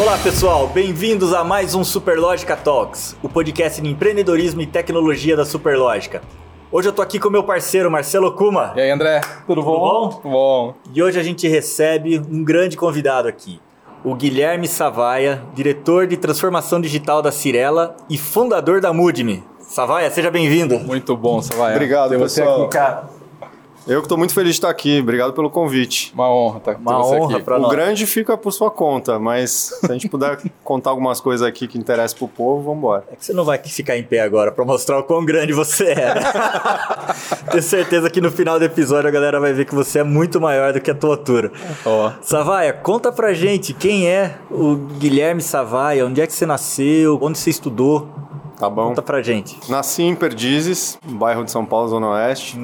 Olá pessoal, bem-vindos a mais um Superlógica Talks, o podcast de empreendedorismo e tecnologia da Superlógica. Hoje eu tô aqui com meu parceiro Marcelo Kuma. E aí, André? Tudo bom? Tudo bom? bom. E hoje a gente recebe um grande convidado aqui, o Guilherme Savaia, diretor de transformação digital da Cirela e fundador da Mudme. Savaia, seja bem-vindo. Muito bom, Savaia. Obrigado, Ter você pessoal. aqui, cara. Eu que estou muito feliz de estar aqui. Obrigado pelo convite. Uma honra estar Uma você honra aqui. pra o nós. grande fica por sua conta, mas se a gente puder contar algumas coisas aqui que interessam pro povo, vamos embora. É que você não vai ficar em pé agora pra mostrar o quão grande você é. né? Tenho certeza que no final do episódio a galera vai ver que você é muito maior do que a tua altura. Ó, Savaia, conta pra gente quem é o Guilherme Savaia, onde é que você nasceu, onde você estudou. Tá bom? Conta pra gente. Nasci em Perdizes, bairro de São Paulo, Zona Oeste.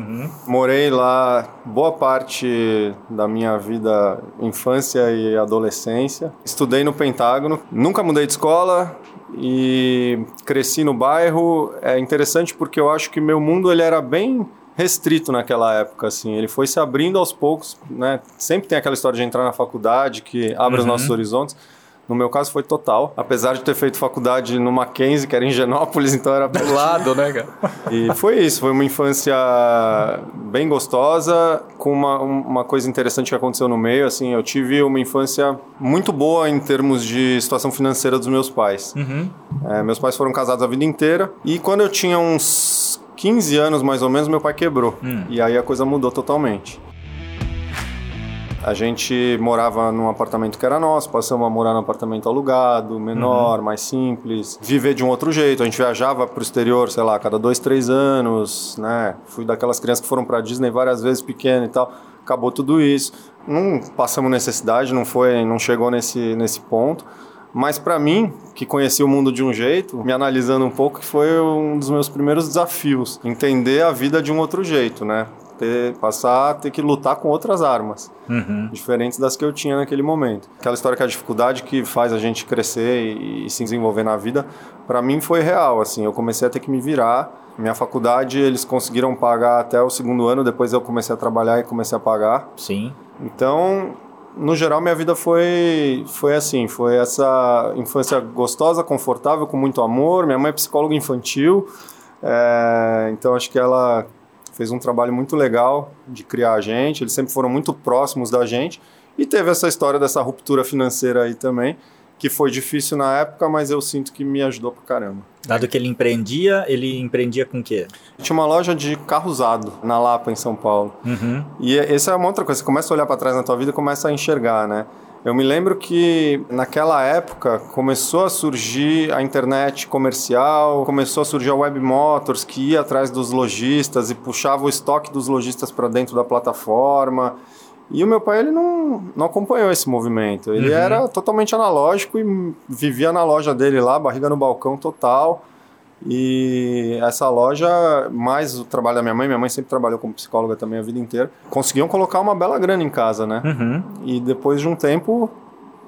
Morei lá boa parte da minha vida, infância e adolescência. Estudei no Pentágono. Nunca mudei de escola e cresci no bairro. É interessante porque eu acho que meu mundo ele era bem restrito naquela época, assim. Ele foi se abrindo aos poucos, né? Sempre tem aquela história de entrar na faculdade que abre os nossos horizontes. No meu caso foi total. Apesar de ter feito faculdade no Mackenzie, que era em Genópolis, então era do lado, né, cara? e foi isso, foi uma infância bem gostosa, com uma, uma coisa interessante que aconteceu no meio, assim, eu tive uma infância muito boa em termos de situação financeira dos meus pais. É, meus pais foram casados a vida inteira, e quando eu tinha uns 15 anos, mais ou menos, meu pai quebrou. E aí a coisa mudou totalmente. A gente morava num apartamento que era nosso, passamos a morar num apartamento alugado, menor, mais simples, viver de um outro jeito. A gente viajava pro exterior, sei lá, cada dois, três anos, né? Fui daquelas crianças que foram pra Disney várias vezes pequeno e tal. Acabou tudo isso. Não passamos necessidade, não foi, não chegou nesse, nesse ponto. Mas para mim, que conheci o mundo de um jeito, me analisando um pouco, que foi um dos meus primeiros desafios, entender a vida de um outro jeito, né? Ter, passar a ter que lutar com outras armas, diferentes das que eu tinha naquele momento. Aquela história que a dificuldade que faz a gente crescer e, e se desenvolver na vida, para mim foi real, assim, eu comecei a ter que me virar. Minha faculdade, eles conseguiram pagar até o segundo ano, depois eu comecei a trabalhar e comecei a pagar. Sim. Então, no geral, minha vida foi, foi assim, foi essa infância gostosa, confortável, com muito amor. Minha mãe é psicóloga infantil, é, então acho que ela fez um trabalho muito legal de criar a gente. Eles sempre foram muito próximos da gente e teve essa história dessa ruptura financeira aí também, que foi difícil na época, mas eu sinto que me ajudou pra caramba. Dado que ele empreendia, ele empreendia com o quê? Tinha uma loja de carro usado na Lapa, em São Paulo. Uhum. E essa é uma outra coisa, você começa a olhar para trás na tua vida e começa a enxergar, né? Eu me lembro que naquela época começou a surgir a internet comercial, começou a surgir a Web Motors, que ia atrás dos lojistas e puxava o estoque dos lojistas para dentro da plataforma. E o meu pai ele não, não acompanhou esse movimento. Ele era totalmente analógico e vivia na loja dele lá, barriga no balcão total. E essa loja, mais o trabalho da minha mãe, minha mãe sempre trabalhou como psicóloga também a vida inteira, conseguiam colocar uma bela grana em casa, né? Uhum. E depois de um tempo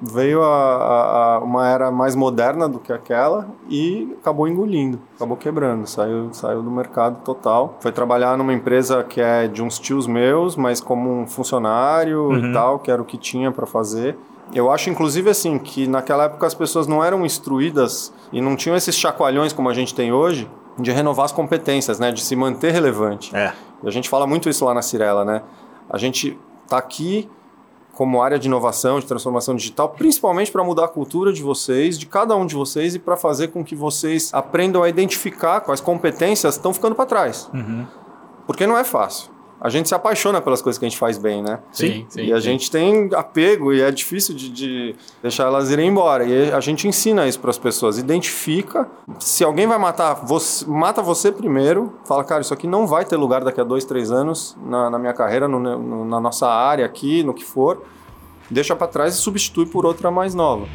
veio a, a- a- uma era mais moderna do que aquela e acabou engolindo, acabou quebrando, saiu, saiu do mercado total. Foi trabalhar numa empresa que é de uns tios meus, mas como um funcionário e tal, que era o que tinha para fazer. Eu acho, inclusive, assim, que naquela época as pessoas não eram instruídas e não tinham esses chacoalhões como a gente tem hoje de renovar as competências, né? De se manter relevante. É. E a gente fala muito isso lá na Cirela, né? A gente tá aqui como área de inovação, de transformação digital, principalmente para mudar a cultura de vocês, de cada um de vocês e para fazer com que vocês aprendam a identificar quais competências estão ficando para trás. Porque não é fácil. A gente se apaixona pelas coisas que a gente faz bem, né? Sim, sim. e a sim. gente tem apego e é difícil de, de deixar elas irem embora. E a gente ensina isso para as pessoas. Identifica. Se alguém vai matar você, mata você primeiro. Fala, cara, isso aqui não vai ter lugar daqui a dois, três anos na, na minha carreira, no- no- na nossa área aqui, no que for. Deixa para trás e substitui por outra mais nova.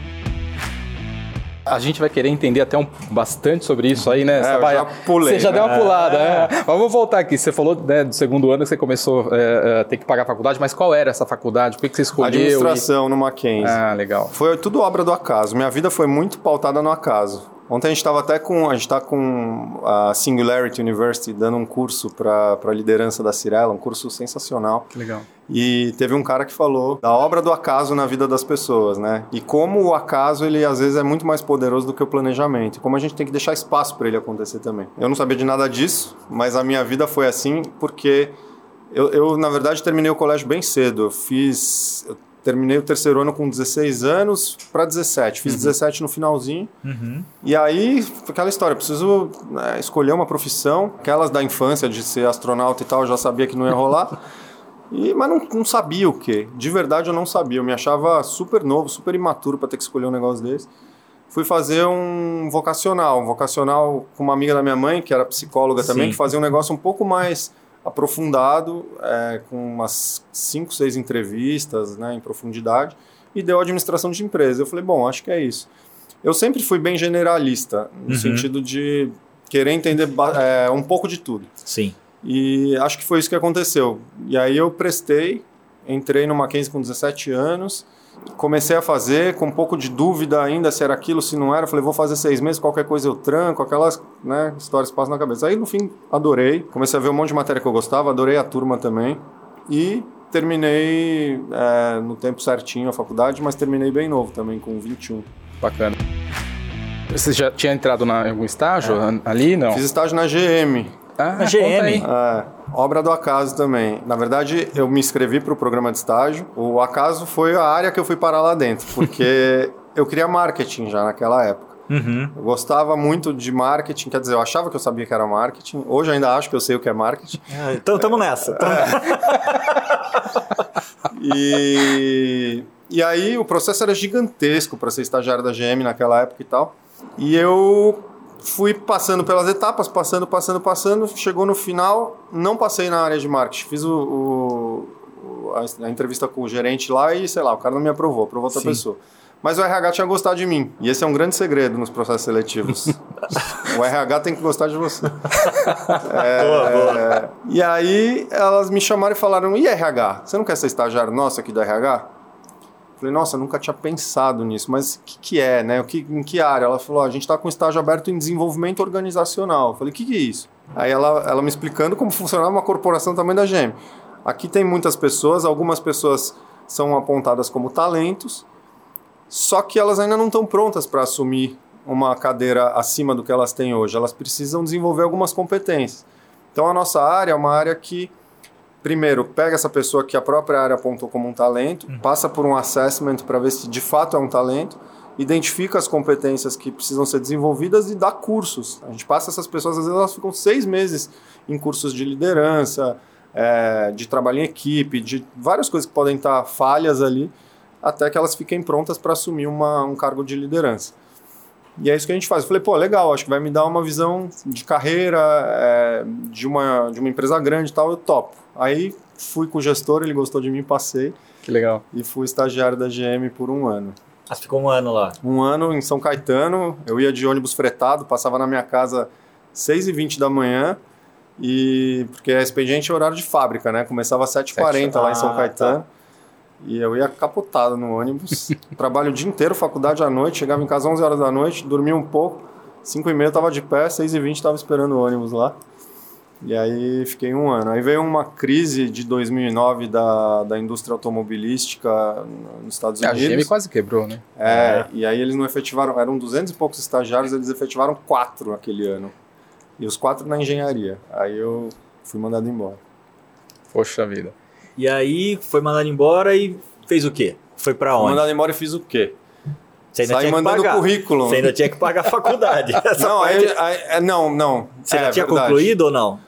A gente vai querer entender até um, bastante sobre isso aí, né? É, Sabaia? já pulei, Você já né? deu uma pulada, é. Mas vamos voltar aqui. Você falou né, do segundo ano que você começou é, a ter que pagar a faculdade, mas qual era essa faculdade? Por que, que você escolheu? Administração no Mackenzie. E... Ah, legal. Foi tudo obra do acaso. Minha vida foi muito pautada no acaso. Ontem a gente estava até com. A gente está com a Singularity University dando um curso para a liderança da Cirela, um curso sensacional. Que legal. E teve um cara que falou da obra do acaso na vida das pessoas, né? E como o acaso, ele às vezes é muito mais poderoso do que o planejamento. E como a gente tem que deixar espaço para ele acontecer também. Eu não sabia de nada disso, mas a minha vida foi assim porque eu, eu na verdade, terminei o colégio bem cedo. Eu fiz. Eu terminei o terceiro ano com 16 anos para 17. Fiz uhum. 17 no finalzinho. Uhum. E aí, aquela história, preciso né, escolher uma profissão. Aquelas da infância, de ser astronauta e tal, eu já sabia que não ia rolar. E, mas não, não sabia o que. De verdade, eu não sabia. Eu me achava super novo, super imaturo para ter que escolher um negócio desse. Fui fazer um vocacional. Um vocacional com uma amiga da minha mãe, que era psicóloga Sim. também, que fazia um negócio um pouco mais aprofundado, é, com umas 5, 6 entrevistas né, em profundidade, e deu administração de empresa. Eu falei, bom, acho que é isso. Eu sempre fui bem generalista, no uhum. sentido de querer entender é, um pouco de tudo. Sim. E acho que foi isso que aconteceu. E aí eu prestei, entrei no Mackenzie com 17 anos, comecei a fazer com um pouco de dúvida ainda se era aquilo, se não era. Falei, vou fazer seis meses, qualquer coisa eu tranco, aquelas né, histórias passam na cabeça. Aí no fim adorei, comecei a ver um monte de matéria que eu gostava, adorei a turma também. E terminei é, no tempo certinho a faculdade, mas terminei bem novo também, com 21. Bacana. Você já tinha entrado na, em algum estágio é. ali, não? Fiz estágio na GM. Ah, na GM. É, obra do acaso também. Na verdade, eu me inscrevi para o programa de estágio. O acaso foi a área que eu fui parar lá dentro, porque eu queria marketing já naquela época. Uhum. Eu gostava muito de marketing, quer dizer, eu achava que eu sabia que era marketing. Hoje ainda acho que eu sei o que é marketing. É, então estamos nessa. Tamo... É. e, e aí o processo era gigantesco para ser estagiário da GM naquela época e tal. E eu fui passando pelas etapas, passando, passando, passando. Chegou no final, não passei na área de marketing. Fiz o, o a, entrevista com o gerente lá e, sei lá, o cara não me aprovou, aprovou outra Sim. pessoa. Mas o RH tinha gostado de mim. E esse é um grande segredo nos processos seletivos. o RH tem que gostar de você. é, boa, boa. É, e aí elas me chamaram e falaram: e RH? Você não quer ser estagiário nosso aqui do RH? Falei, nossa, nunca tinha pensado nisso, mas o que, que é, né? O que, em que área? Ela falou, a gente está com estágio aberto em desenvolvimento organizacional. Eu falei, o que, que é isso? Aí ela, ela me explicando como funcionava uma corporação do tamanho da GEM. Aqui tem muitas pessoas, algumas pessoas são apontadas como talentos, só que elas ainda não estão prontas para assumir uma cadeira acima do que elas têm hoje. Elas precisam desenvolver algumas competências. Então a nossa área é uma área que primeiro, pega essa pessoa que a própria área apontou como um talento, uhum. passa por um assessment para ver se de fato é um talento, identifica as competências que precisam ser desenvolvidas e dá cursos. A gente passa essas pessoas, às vezes elas ficam seis meses em cursos de liderança, é, de trabalho em equipe, de várias coisas que podem estar falhas ali, até que elas fiquem prontas para assumir uma, um cargo de liderança. E é isso que a gente faz. Eu falei, pô, legal, acho que vai me dar uma visão de carreira, é, de, uma, de uma empresa grande e tal, eu topo. Aí fui com o gestor, ele gostou de mim, passei. Que legal. E fui estagiário da GM por um ano. Ah, ficou um ano lá? Um ano em São Caetano, eu ia de ônibus fretado, passava na minha casa 6h20 da manhã, e porque a expediente é horário de fábrica, né? Começava às 7h40 lá em São ah, Caetano. Tá. E eu ia capotado no ônibus. Trabalho o dia inteiro, faculdade à noite, chegava em casa às 11 horas da noite, dormia um pouco. 5 e meia estava de pé, 6 e 20 estava esperando o ônibus lá. E aí fiquei um ano. Aí veio uma crise de 2009 da, da indústria automobilística nos Estados Unidos. A GM quase quebrou, né? É, é, e aí eles não efetivaram, eram 200 e poucos estagiários, eles efetivaram quatro aquele ano. E os quatro na engenharia. Aí eu fui mandado embora. Poxa vida. E aí foi mandado embora e fez o quê? Foi para onde? Fui mandado embora e fiz o quê? Você ainda Sai tinha mandando que pagar. currículo. Você ainda tinha que pagar a faculdade. não, parte... aí, é, não, não. Você é, já tinha verdade. concluído ou não?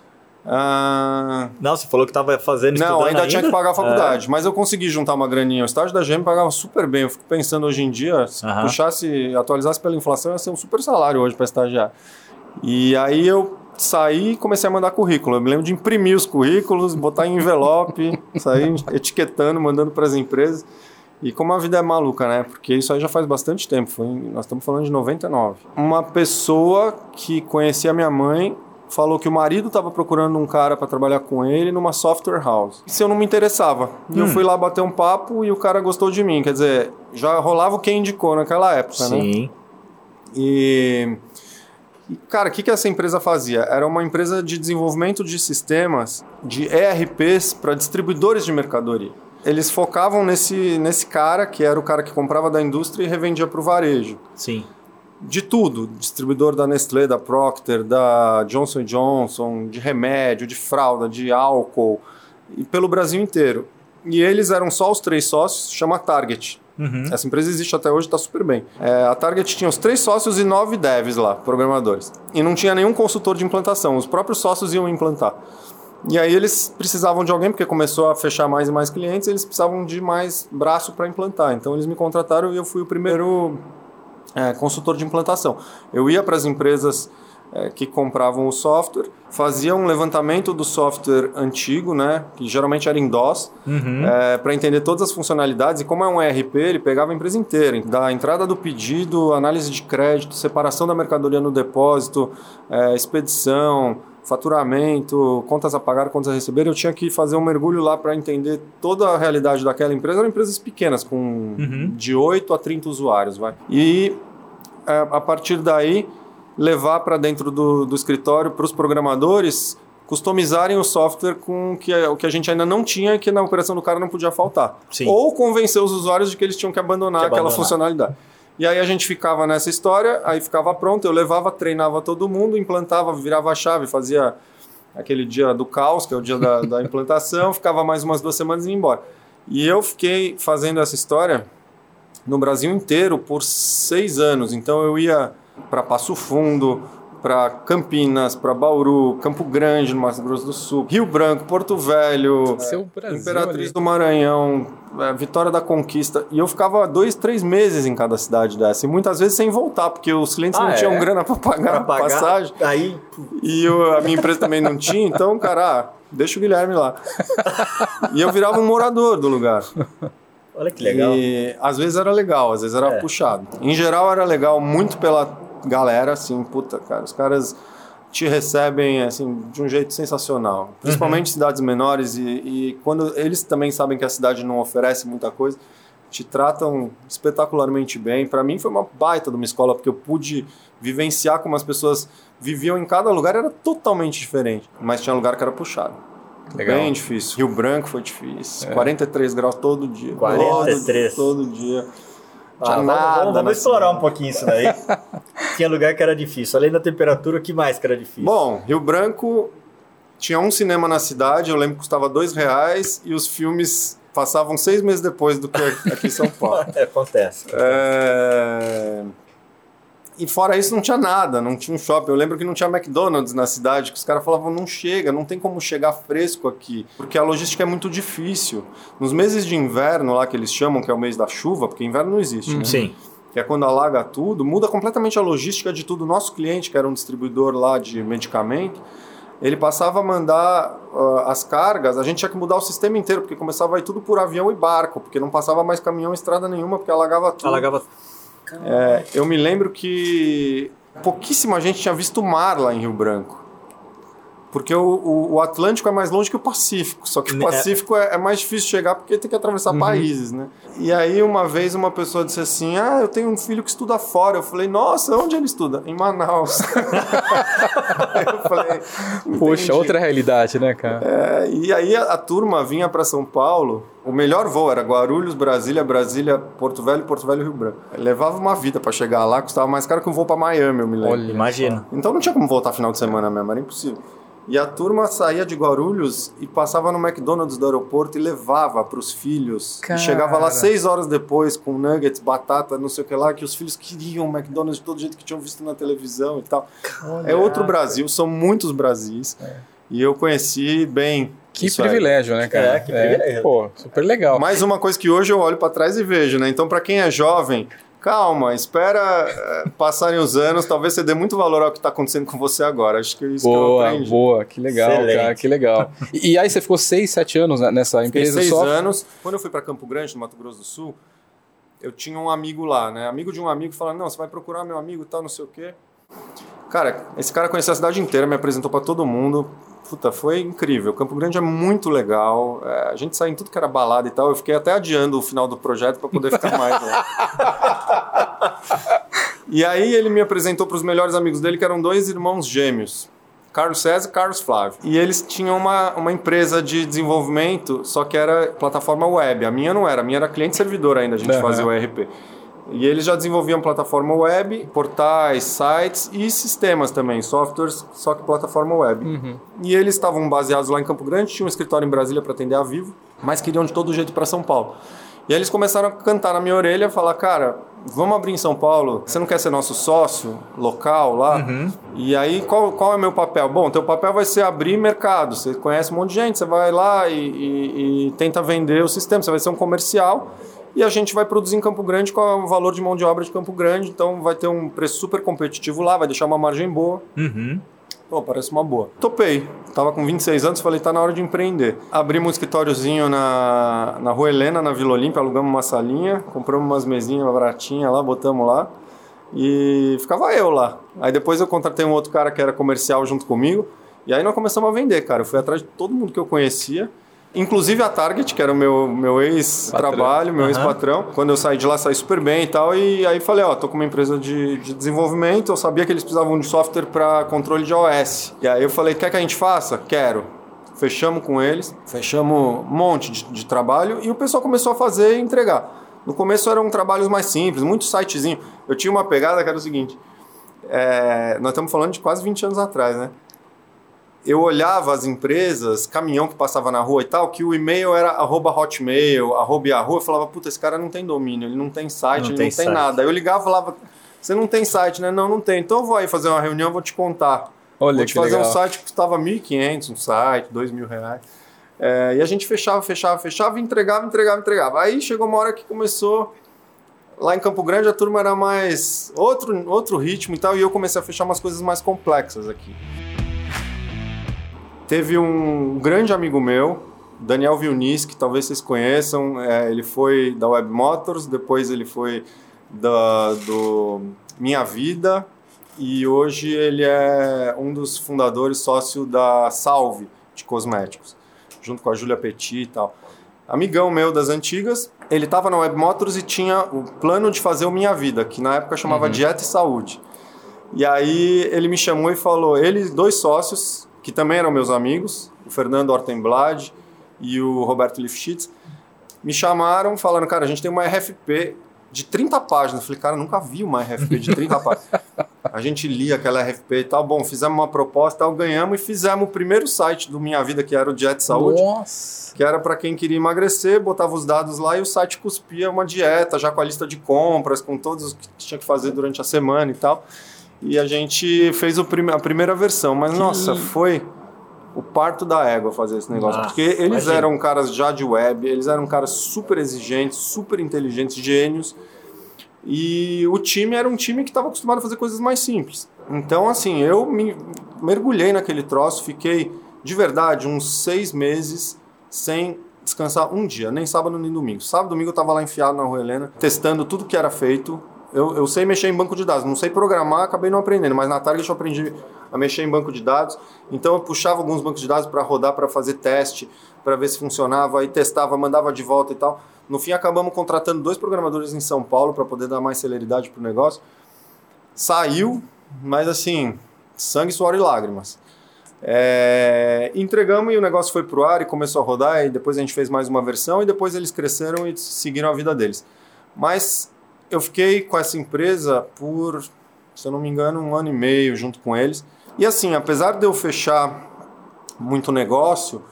Ah... Não, você falou que estava fazendo Não, ainda, ainda, tinha que pagar a faculdade. É. Mas eu consegui juntar uma graninha. O estágio da GM pagava super bem. Eu fico pensando hoje em dia, se puxasse, atualizasse pela inflação, ia ser um super salário hoje para estagiar. E aí eu saí e comecei a mandar currículo. Eu me lembro de imprimir os currículos, botar em envelope, sair etiquetando, mandando para as empresas. E como a vida é maluca, né? Porque isso aí já faz bastante tempo. Foi, nós estamos falando de 99. Uma pessoa que conhecia minha mãe falou que o marido estava procurando um cara para trabalhar com ele numa software house. Se eu não me interessava. Hum. Eu fui lá bater um papo e o cara gostou de mim. Quer dizer, já rolava o quem indicou naquela época, Sim. né? Sim. E, e cara, o que, que essa empresa fazia? Era uma empresa de desenvolvimento de sistemas de ERPs para distribuidores de mercadoria. Eles focavam nesse, nesse cara, que era o cara que comprava da indústria e revendia para o varejo. Sim. De tudo, distribuidor da Nestlé, da Procter, da Johnson Johnson, de remédio, de fralda, de álcool, e pelo Brasil inteiro. E eles eram só os três sócios, chama Target. Uhum. Essa empresa existe até hoje, está super bem. É, a Target tinha os três sócios e nove devs lá, programadores. E não tinha nenhum consultor de implantação, os próprios sócios iam implantar. E aí eles precisavam de alguém, porque começou a fechar mais e mais clientes, eles precisavam de mais braço para implantar. Então eles me contrataram e eu fui o primeiro é, consultor de implantação. Eu ia para as empresas é, que compravam o software, fazia um levantamento do software antigo, né, que geralmente era em DOS, Uhum. é, para entender todas as funcionalidades. E como é um ERP, ele pegava a empresa inteira, da entrada do pedido, análise de crédito, separação da mercadoria no depósito, é, expedição, faturamento, contas a pagar, contas a receber. Eu tinha que fazer um mergulho lá para entender toda a realidade daquela empresa. Eram empresas pequenas, com Uhum. de 8 a 30 usuários. Vai. E é, a partir daí levar para dentro do, do escritório para os programadores customizarem o software com que, o que a gente ainda não tinha e que na operação do cara não podia faltar. Sim. Ou convencer os usuários de que eles tinham que abandonar Que aquela abandonar. funcionalidade. E aí a gente ficava nessa história, aí ficava pronto, eu levava, treinava todo mundo, implantava, virava a chave, fazia aquele dia do caos, que é o dia da, da implantação, ficava mais umas duas semanas e ia embora. E eu fiquei fazendo essa história no Brasil inteiro por seis anos. Então eu ia para Passo Fundo, para Campinas, para Bauru, Campo Grande, no Mato Grosso do Sul, Rio Branco, Porto Velho, Brasil Imperatriz ali. do Maranhão, é, Vitória da Conquista. E eu ficava dois, três meses em cada cidade dessa. E muitas vezes sem voltar, porque os clientes Ah, não é? tinham grana para pagar a passagem. Aí, E eu- a minha empresa também não tinha, então, cara, ah, deixa o Guilherme lá. e eu virava um morador do lugar. olha que legal. E às vezes era legal, às vezes era É. puxado. Em geral era legal muito pela galera, assim, puta, cara, os caras te recebem assim de um jeito sensacional, principalmente cidades menores e, e quando eles também sabem que a cidade não oferece muita coisa, te tratam espetacularmente bem. Para mim foi uma baita de uma escola porque eu pude vivenciar como as pessoas viviam em cada lugar era totalmente diferente, mas tinha lugar que era puxado. Legal. Bem difícil. Rio Branco foi difícil. 43 graus todo dia. 43. Todo, todo dia. Ah, nada. vamos, vamos explorar cidade. um pouquinho isso daí. Tinha lugar que era difícil. Além da temperatura, o que mais que era difícil? Bom, Rio Branco tinha um cinema na cidade, eu lembro que custava dois reais e os filmes passavam seis meses depois do que aqui em São Paulo. É, acontece. É, E fora isso não tinha nada, não tinha um shopping. Eu lembro que não tinha McDonald's na cidade, que os caras falavam, não chega, não tem como chegar fresco aqui, porque a logística é muito difícil. Nos meses de inverno lá que eles chamam, que é o mês da chuva, porque inverno não existe, né? Sim. Que é quando alaga tudo, muda completamente a logística de tudo. Nosso cliente, que era um distribuidor lá de medicamento, ele passava a mandar ah, as cargas, a gente tinha que mudar o sistema inteiro, porque começava a ir tudo por avião e barco, porque não passava mais caminhão e estrada nenhuma, porque alagava tudo. Alagava. É, eu me lembro que pouquíssima gente tinha visto o mar lá em Rio Branco. Porque o, o- o Atlântico é mais longe que o Pacífico. Só que o É. Pacífico é, é mais difícil chegar porque tem que atravessar países, né? E aí, uma vez, uma pessoa disse assim: Ah, eu tenho um filho que estuda fora. Eu falei: Nossa, onde ele estuda? Em Manaus. eu falei: Poxa, outra realidade, né, cara? É, e aí a, a turma vinha para São Paulo. O melhor voo era Guarulhos, Brasília, Brasília, Porto Velho, Porto Velho, Rio Branco. Levava uma vida para chegar lá, custava mais caro que um voo para Miami, eu me lembro. Olha. Imagina. Então não tinha como voltar final de semana mesmo, era impossível. E a turma saía de Guarulhos e passava no McDonald's do aeroporto e levava para os filhos. Cara. E chegava lá seis horas depois com nuggets, batata, não sei o que lá, que os filhos queriam o McDonald's de todo jeito que tinham visto na televisão e tal. É outro Brasil, são muitos Brasis. E eu conheci bem. Que isso aí. privilégio, né, cara? É, que privilégio. Pô, super legal. Mais uma coisa que hoje eu olho para trás e vejo, né? Então, para quem é jovem, calma, espera eh, passarem os anos, talvez você dê muito valor ao que está acontecendo com você agora. Acho que é isso que eu Boa, aprendi. boa, que legal, Excelente. cara, que legal. E, e aí você ficou seis, sete anos né, nessa Fiquei empresa seis só? anos. Quando eu fui para Campo Grande, no Mato Grosso do Sul, eu tinha um amigo lá, né? Amigo de um amigo falando, não, você vai procurar meu amigo e tal, não sei o quê. Cara, esse cara conhecia a cidade inteira, me apresentou para todo mundo. Puta, foi incrível. Campo Grande é muito legal. É, a gente saiu em tudo que era balada e tal. Eu fiquei até adiando o final do projeto para poder ficar mais lá. E aí ele me apresentou para os melhores amigos dele, que eram dois irmãos gêmeos. Carlos César e Carlos Flávio. E eles tinham uma, uma empresa de desenvolvimento, só que era plataforma web. A minha não era, a minha era cliente-servidor ainda, a gente uhum. fazia o ERP. E eles já desenvolviam plataforma web, portais, sites e sistemas também, softwares, só que plataforma web. Uhum. E eles estavam baseados lá em Campo Grande, tinham um escritório em Brasília para atender a Vivo, mas queriam de todo jeito para São Paulo. E aí eles começaram a cantar na minha orelha, falar, cara, vamos abrir em São Paulo, você não quer ser nosso sócio local lá? Uhum. E aí, qual, qual é o meu papel? Bom, teu papel vai ser abrir mercado, você conhece um monte de gente, você vai lá e, e, e tenta vender o sistema, você vai ser um comercial e a gente vai produzir em Campo Grande com o valor de mão de obra de Campo Grande, então vai ter um preço super competitivo lá, vai deixar uma margem boa. Uhum. Pô, parece uma boa. Topei. Tava com 26 anos, falei, tá na hora de empreender. Abrimos um escritóriozinho na, na Rua Helena, na Vila Olímpia, alugamos uma salinha, compramos umas mesinhas baratinhas lá, botamos lá. E ficava eu lá. Aí depois eu contratei um outro cara que era comercial junto comigo. E aí nós começamos a vender, cara. Eu fui atrás de todo mundo que eu conhecia. Inclusive a Target, que era o meu, meu ex-trabalho, meu uhum. ex-patrão. Quando eu saí de lá, saí super bem e tal. E aí falei, ó, tô com uma empresa de, de desenvolvimento. Eu sabia que eles precisavam de software para controle de OS. E aí eu falei, quer que a gente faça? Quero. Fechamos com eles, fechamos um monte de, de trabalho e o pessoal começou a fazer e entregar. No começo eram trabalhos mais simples, muito sitezinho. Eu tinha uma pegada que era o seguinte: é, nós estamos falando de quase 20 anos atrás, né? Eu olhava as empresas, caminhão que passava na rua e tal, que o e-mail era arroba hotmail, arroba Yahoo, eu falava, puta, esse cara não tem domínio, ele não tem site, não ele tem não tem nada. Aí eu ligava e falava, você não tem site, né? Não, não tem. Então eu vou aí fazer uma reunião, vou te contar. Olha vou te fazer legal. um site que custava 1.500, um site, 2.000 reais. É, e a gente fechava, fechava, fechava, entregava, entregava, entregava. Aí chegou uma hora que começou lá em Campo Grande a turma era mais outro, outro ritmo e tal, e eu comecei a fechar umas coisas mais complexas aqui. Teve um grande amigo meu, Daniel Vilnis, que talvez vocês conheçam. É, ele foi da Web Motors, depois ele foi da, do Minha Vida e hoje ele é um dos fundadores, sócio da Salve de cosméticos, junto com a Júlia Petit e tal. Amigão meu das antigas, ele estava na Web Motors e tinha o plano de fazer o Minha Vida, que na época chamava uhum. Dieta e Saúde. E aí ele me chamou e falou, ele, dois sócios, que também eram meus amigos, o Fernando Ortenblad e o Roberto Lifshitz, me chamaram falando, cara, a gente tem uma RFP de 30 páginas. Eu falei, cara, nunca vi uma RFP de 30 páginas. A gente lia aquela RFP e tal. Bom, fizemos uma proposta, tal, ganhamos e fizemos o primeiro site do Minha Vida, que era o Diet Saúde. Nossa. Que era para quem queria emagrecer, botava os dados lá e o site cuspia uma dieta, já com a lista de compras, com todos os que tinha que fazer durante a semana e tal. E a gente fez prim a primeira versão, mas que... nossa, foi o parto da égua fazer esse negócio. Nossa, porque eles imagina. eram caras já de web, eles eram caras super exigentes, super inteligentes, gênios. E o time era um time que estava acostumado a fazer coisas mais simples. Então, assim, eu me mergulhei naquele troço, fiquei de verdade uns seis meses sem descansar um dia, nem sábado nem domingo. Sábado domingo eu estava lá enfiado na Rua Helena, testando tudo que era feito, eu, eu sei mexer em banco de dados, não sei programar, acabei não aprendendo, mas na Target eu aprendi a mexer em banco de dados. Então eu puxava alguns bancos de dados para rodar, para fazer teste, para ver se funcionava, aí testava, mandava de volta e tal. No fim acabamos contratando dois programadores em São Paulo para poder dar mais celeridade para o negócio. Saiu, mas assim, sangue, suor e lágrimas. É, entregamos e o negócio foi pro ar e começou a rodar e depois a gente fez mais uma versão e depois eles cresceram e seguiram a vida deles. Mas eu fiquei com essa empresa por, se eu não me engano, um ano e meio junto com eles. E assim, apesar de eu fechar muito negócio,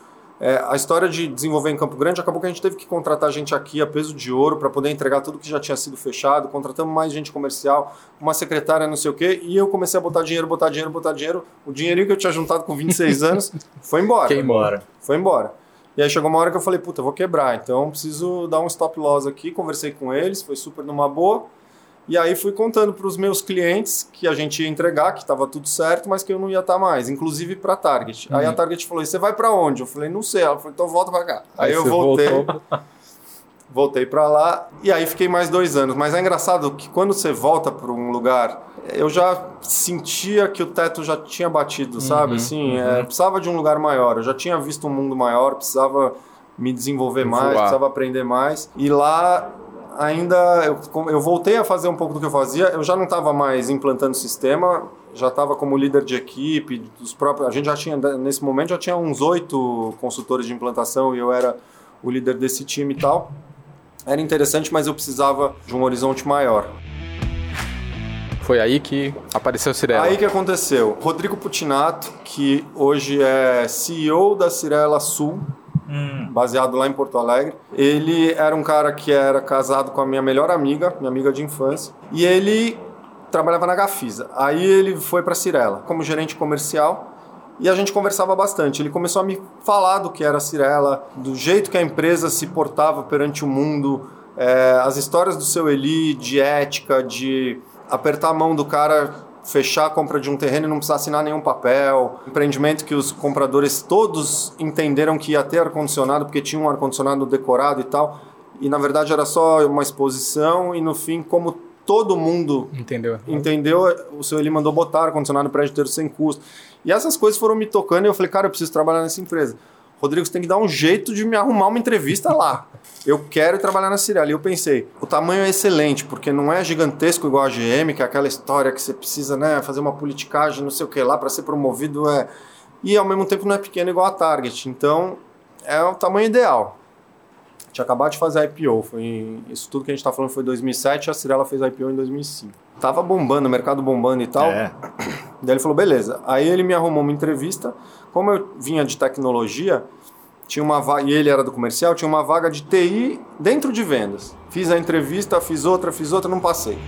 é, a história de desenvolver em Campo Grande acabou que a gente teve que contratar gente aqui a peso de ouro para poder entregar tudo que já tinha sido fechado. Contratamos mais gente comercial, uma secretária, não sei o quê, e eu comecei a botar dinheiro, botar dinheiro, botar dinheiro. O dinheirinho que eu tinha juntado com 26 anos foi embora. Foi embora. Foi embora. E aí chegou uma hora que eu falei, puta, eu vou quebrar, então preciso dar um stop loss aqui. Conversei com eles, foi super numa boa. E aí fui contando para os meus clientes que a gente ia entregar, que estava tudo certo, mas que eu não ia estar tá mais, inclusive para a Target. Uhum. Aí a uhum. Target falou: "Você vai para onde?" Eu falei: "Não sei". Ela falou: "Então volta para cá". Aí, aí eu voltei. Voltei para lá e aí fiquei mais dois anos. Mas é engraçado que quando você volta para um lugar, eu já sentia que o teto já tinha batido, sabe? Uhum, assim, uhum. É, precisava de um lugar maior. Eu já tinha visto um mundo maior, precisava me desenvolver mais, precisava aprender mais. E lá ainda eu, eu voltei a fazer um pouco do que eu fazia. Eu já não estava mais implantando sistema, já estava como líder de equipe, dos próprios. A gente já tinha nesse momento já tinha uns oito consultores de implantação e eu era o líder desse time e tal. Era interessante, mas eu precisava de um horizonte maior. Foi aí que apareceu a Cirela. Aí que aconteceu. Rodrigo Putinato, que hoje é CEO da Cirela Sul, hum. baseado lá em Porto Alegre. Ele era um cara que era casado com a minha melhor amiga, minha amiga de infância, e ele trabalhava na Gafisa. Aí ele foi para a Cirela como gerente comercial e a gente conversava bastante. Ele começou a me falar do que era a Cirela, do jeito que a empresa se portava perante o mundo, é, as histórias do seu Eli, de ética, de apertar a mão do cara, fechar a compra de um terreno e não precisar assinar nenhum papel. Empreendimento que os compradores todos entenderam que ia ter ar-condicionado porque tinha um ar-condicionado decorado e tal. E na verdade era só uma exposição e no fim, como todo mundo entendeu, entendeu o senhor ele mandou botar ar-condicionado no prédio inteiro sem custo. E essas coisas foram me tocando e eu falei, cara, eu preciso trabalhar nessa empresa. Rodrigo, você tem que dar um jeito de me arrumar uma entrevista lá. Eu quero trabalhar na Cirela. E eu pensei, o tamanho é excelente, porque não é gigantesco igual a GM, que é aquela história que você precisa né, fazer uma politicagem, não sei o que lá, para ser promovido. É... E ao mesmo tempo não é pequeno igual a Target. Então, é o tamanho ideal. Tinha acabado de fazer a IPO. Foi, isso tudo que a gente está falando foi em 2007, a Cirela fez a IPO em 2005. Tava bombando, o mercado bombando e tal. É. Daí ele falou, beleza. Aí ele me arrumou uma entrevista. Como eu vinha de tecnologia, tinha uma vaga, e ele era do comercial, tinha uma vaga de TI dentro de vendas. Fiz a entrevista, fiz outra, fiz outra, não passei.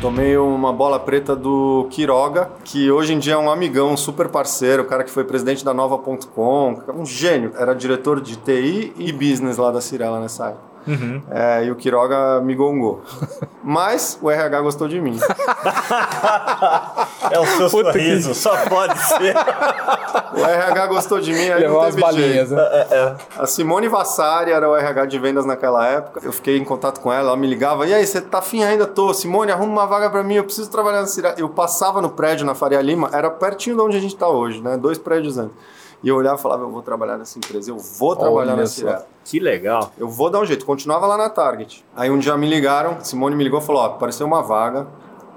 Tomei uma bola preta do Quiroga, que hoje em dia é um amigão, um super parceiro, o cara que foi presidente da Nova.com, um gênio. Era diretor de TI e business lá da Cirela nessa época. Uhum. É, e o Quiroga me gongou. Mas o RH gostou de mim. é o seu Puta sorriso, que... só pode ser. o RH gostou de mim, aí Levou não teve as balinhas, né? é, é, é. A Simone Vassari era o RH de vendas naquela época. Eu fiquei em contato com ela, ela me ligava. E aí, você tá afim ainda? Tô. Simone, arruma uma vaga para mim, eu preciso trabalhar na Cirela. Eu passava no prédio na Faria Lima, era pertinho de onde a gente tá hoje, né? Dois prédios antes. E eu olhava e falava, eu vou trabalhar nessa empresa, eu vou trabalhar Olha na Cirela. Que legal. Eu vou dar um jeito. Continuava lá na Target. Aí um dia me ligaram, Simone me ligou e falou, ó, apareceu uma vaga.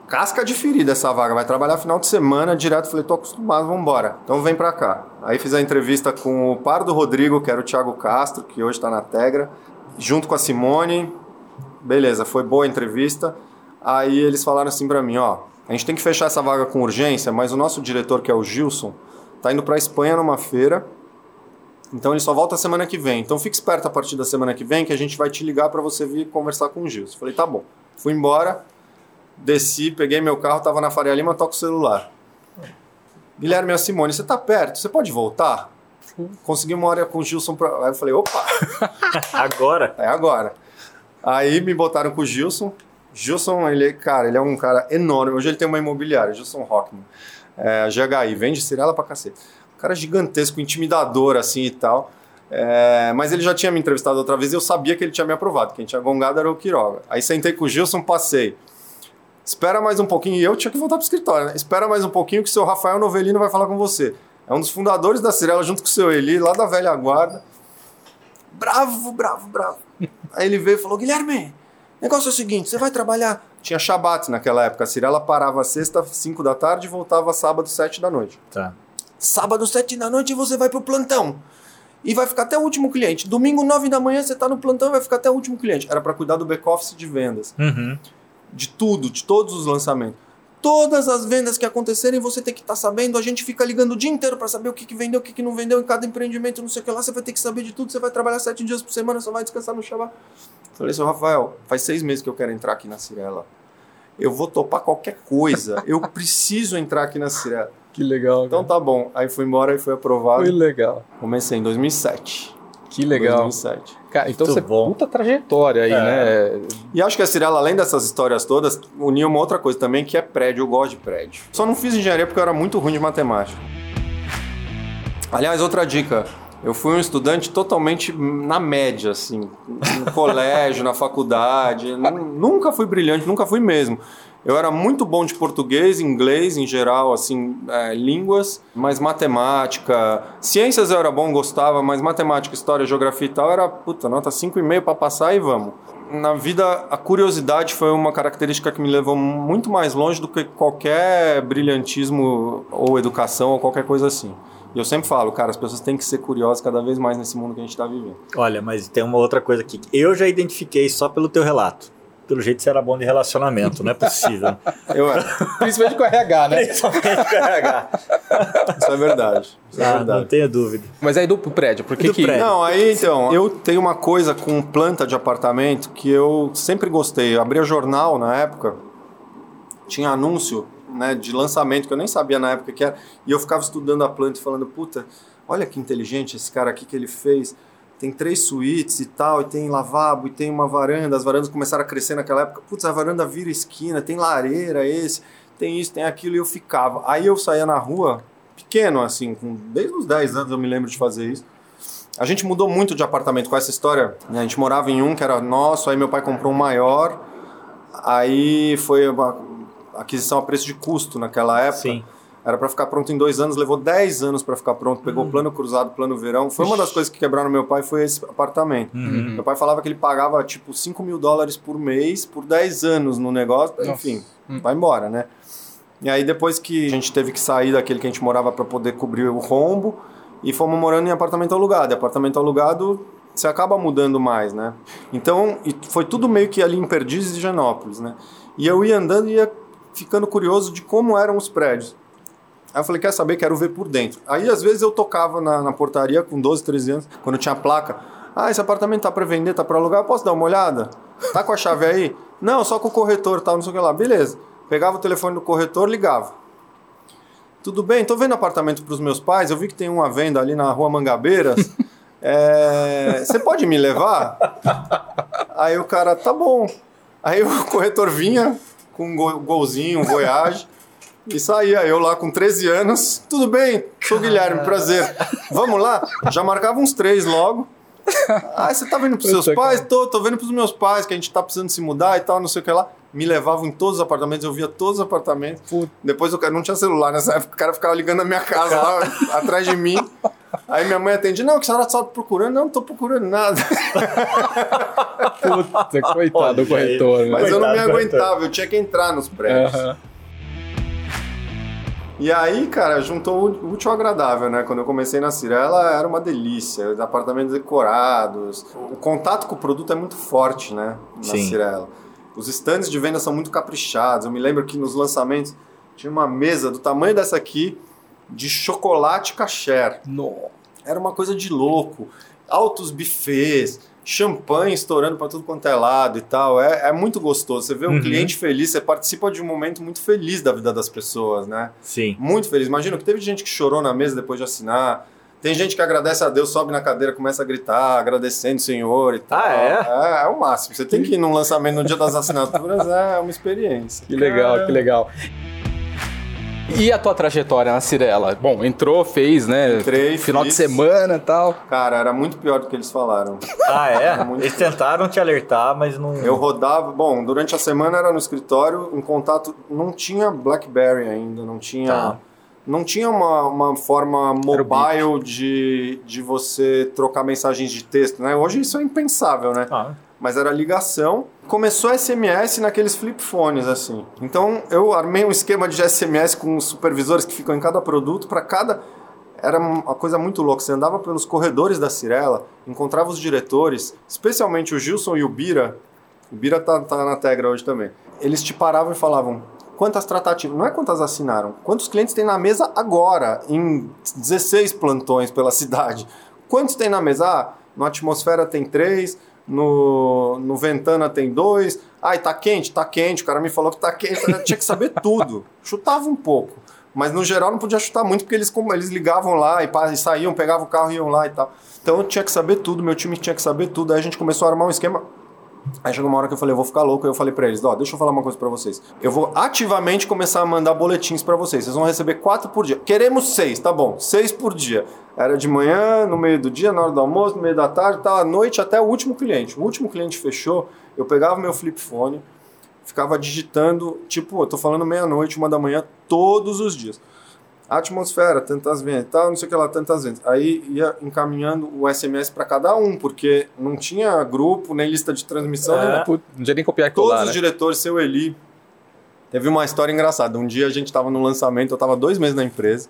Casca de ferida essa vaga, vai trabalhar final de semana direto. Falei, tô acostumado, vamos embora. Então vem pra cá. Aí fiz a entrevista com o par do Rodrigo, que era o Thiago Castro, que hoje tá na Tegra, junto com a Simone. Beleza, foi boa a entrevista. Aí eles falaram assim pra mim, ó, a gente tem que fechar essa vaga com urgência, mas o nosso diretor, que é o Gilson, tá indo para Espanha numa feira. Então ele só volta semana que vem. Então fique esperto a partir da semana que vem que a gente vai te ligar para você vir conversar com o Gilson. Falei, tá bom. Fui embora, desci, peguei meu carro, tava na Faria Lima, toco o celular. Guilherme e a Simone, você tá perto? Você pode voltar? Consegui uma hora com o Gilson. Pra... Aí eu falei, opa! agora? É agora. Aí me botaram com o Gilson. Gilson, ele, cara, ele é um cara enorme. Hoje ele tem uma imobiliária, Gilson Rockman é, GHI, vende Cirela pra cacete. Um cara gigantesco, intimidador assim e tal. É, mas ele já tinha me entrevistado outra vez e eu sabia que ele tinha me aprovado. Quem tinha gongado era o Quiroga. Aí sentei com o Gilson, passei. Espera mais um pouquinho. E eu tinha que voltar pro escritório, né? Espera mais um pouquinho que o seu Rafael Novelino vai falar com você. É um dos fundadores da Cirela, junto com o seu Eli, lá da velha guarda. Bravo, bravo, bravo. Aí ele veio e falou: Guilherme, negócio é o seguinte: você vai trabalhar tinha Shabat naquela época. A Cirela parava sexta, 5 da tarde e voltava sábado, 7 da noite. Tá. Sábado, 7 da noite você vai pro plantão. E vai ficar até o último cliente. Domingo, 9 da manhã, você tá no plantão e vai ficar até o último cliente. Era para cuidar do back-office de vendas. Uhum. De tudo, de todos os lançamentos. Todas as vendas que acontecerem, você tem que estar tá sabendo. A gente fica ligando o dia inteiro para saber o que, que vendeu, o que, que não vendeu em cada empreendimento, não sei o que lá. Você vai ter que saber de tudo. Você vai trabalhar sete dias por semana, só vai descansar no Shabbat. Falei, seu Rafael, faz seis meses que eu quero entrar aqui na Cirela eu vou topar qualquer coisa. Eu preciso entrar aqui na Cirela. Que legal. Então tá bom. Aí fui embora e foi aprovado. Foi legal. Comecei em 2007. Que legal. 2007. Cara, então Muito você bom. puta trajetória aí, é. né? E acho que a Cirela, além dessas histórias todas, uniu uma outra coisa também, que é prédio. Eu gosto de prédio. Só não fiz engenharia porque eu era muito ruim de matemática. Aliás, outra dica. Eu fui um estudante totalmente na média, assim, no colégio, na faculdade. Nunca fui brilhante, nunca fui mesmo. Eu era muito bom de português, inglês em geral, assim, é, línguas, mas matemática, ciências eu era bom, gostava, mas matemática, história, geografia e tal era, puta, nota 5,5 para passar e vamos. Na vida, a curiosidade foi uma característica que me levou muito mais longe do que qualquer brilhantismo ou educação ou qualquer coisa assim. E eu sempre falo, cara, as pessoas têm que ser curiosas cada vez mais nesse mundo que a gente está vivendo. Olha, mas tem uma outra coisa aqui. Eu já identifiquei só pelo teu relato pelo jeito você era bom de relacionamento, não é possível. Eu era. Principalmente com RH, né? Principalmente com RH. Isso é verdade. Isso é Ah, verdade. não tenho dúvida. Mas aí do prédio, por que Do que... prédio. Não, aí então, eu tenho uma coisa com planta de apartamento que eu sempre gostei. Eu abria jornal na época, tinha anúncio né, de lançamento que eu nem sabia na época que era, e eu ficava estudando a planta e falando, puta, olha que inteligente esse cara aqui que ele fez. Tem três suítes e tal, e tem lavabo, e tem uma varanda. As varandas começaram a crescer naquela época. Putz, a varanda vira esquina, tem lareira esse, tem isso, tem aquilo, e eu ficava. Aí eu saía na rua, pequeno assim, com, desde os 10 anos eu me lembro de fazer isso. A gente mudou muito de apartamento com essa história. né? A gente morava em um que era nosso, aí meu pai comprou um maior. Aí foi uma aquisição a preço de custo naquela época. Sim. Era para ficar pronto em dois anos, levou 10 anos para ficar pronto. Pegou plano cruzado, plano verão. Foi uma das coisas que quebraram meu pai, foi esse apartamento. Uhum. Meu pai falava que ele pagava tipo 5 mil dólares por mês por 10 anos no negócio. Enfim, vai embora, né? E aí depois que a gente teve que sair daquele que a gente morava para poder cobrir o rombo e fomos morando em apartamento alugado. E apartamento alugado você acaba mudando mais, né? Então, e foi tudo meio que ali em Perdizes e Genópolis, né? E eu ia andando e ia ficando curioso de como eram os prédios. Aí eu falei, quer saber? Quero ver por dentro. Aí às vezes eu tocava na, na portaria com 12, 13 anos, quando tinha placa. Ah, esse apartamento tá para vender, tá para alugar, posso dar uma olhada? Tá com a chave aí? Não, só com o corretor, tal, não sei o que lá. Beleza. Pegava o telefone do corretor, ligava. Tudo bem, tô vendo apartamento para os meus pais, eu vi que tem uma venda ali na rua Mangabeiras. É, Você pode me levar? Aí o cara, tá bom. Aí o corretor vinha com um gol- golzinho, um Voyage. E saía eu lá com 13 anos. Tudo bem, sou o Guilherme, prazer. Vamos lá? Já marcava uns três logo. Ah, você tá vendo pros seus pais? Tô, tô vendo pros meus pais, que a gente tá precisando se mudar e tal, não sei o que lá. Me levavam em todos os apartamentos, eu via todos os apartamentos. Puta. Depois cara não tinha celular nessa época, o cara ficava ligando na minha casa lá atrás de mim. Aí minha mãe atende, não, que a senhora só tá procurando, não, não tô procurando nada. Puta, coitado do corretor, né? Mas eu não me Coitado, aguentava, eu tinha que entrar nos prédios. Aham. E aí, cara, juntou o útil ao agradável, né? Quando eu comecei na Cirela, era uma delícia. Os apartamentos decorados. O contato com o produto é muito forte, né? Na Sim. Cirela. Os stands de venda são muito caprichados. Eu me lembro que nos lançamentos tinha uma mesa do tamanho dessa aqui de chocolate kasher. No. Era uma coisa de louco. Altos buffets, champanhe estourando para tudo quanto é lado e tal. É, é muito gostoso. Você vê um Uhum. cliente feliz, você participa de um momento muito feliz da vida das pessoas, né? Sim. Muito feliz. Imagina que teve gente que chorou na mesa depois de assinar. Tem gente que agradece a Deus, sobe na cadeira, começa a gritar, agradecendo o Senhor e tal. Ah, é? É, é o máximo. Você tem que ir num lançamento no dia das assinaturas, é uma experiência. Que legal, que legal. E a tua trajetória na Cirela? Bom, entrou, fez, né? Entrei, Final fiz. de semana e tal. Cara, era muito pior do que eles falaram. Ah, é? Eles tentaram te alertar, mas não. Eu rodava, bom, durante a semana era no escritório, em contato, não tinha BlackBerry ainda, não tinha, Tá. não tinha uma, uma forma mobile de, de você trocar mensagens de texto, né? Hoje isso é impensável, né? Ah, Mas era ligação. Começou SMS naqueles flip phones, assim. Então eu armei um esquema de SMS com os supervisores que ficam em cada produto para cada era uma coisa muito louca. Você andava pelos corredores da Cirela, encontrava os diretores, especialmente o Gilson e o Bira. O Bira tá, tá na Tegra hoje também. Eles te paravam e falavam: quantas tratativas, não é quantas assinaram, quantos clientes tem na mesa agora, em 16 plantões pela cidade. Quantos tem na mesa? Ah, no Atmosfera tem três, no, no Ventana tem dois. Ai, tá quente? Tá quente. O cara me falou que tá quente. Eu tinha que saber tudo. Chutava um pouco. Mas no geral não podia chutar muito porque eles, eles ligavam lá e, e saíam, pegavam o carro e iam lá e tal. Então eu tinha que saber tudo, meu time tinha que saber tudo. Aí a gente começou a armar um esquema. Aí chegou uma hora que eu falei, eu vou ficar louco. Eu falei pra eles, ó, deixa eu falar uma coisa pra vocês. Eu vou ativamente começar a mandar boletins pra vocês. Vocês vão receber quatro por dia. Queremos seis, tá bom, seis por dia. Era de manhã, no meio do dia, na hora do almoço, no meio da tarde, tá à noite até o último cliente. O último cliente fechou, eu pegava meu flip phone, ficava digitando, tipo, eu tô falando meia-noite, uma da manhã, todos os dias. Atmosfera, tantas vendas, tal, não sei o que lá, tantas vendas. Aí ia encaminhando o SMS para cada um, porque não tinha grupo, nem lista de transmissão. É. nem- Não tinha nem copiar Todos colar, os né? diretores, seu Eli. Teve uma história engraçada. Um dia a gente estava no lançamento, eu estava dois meses na empresa.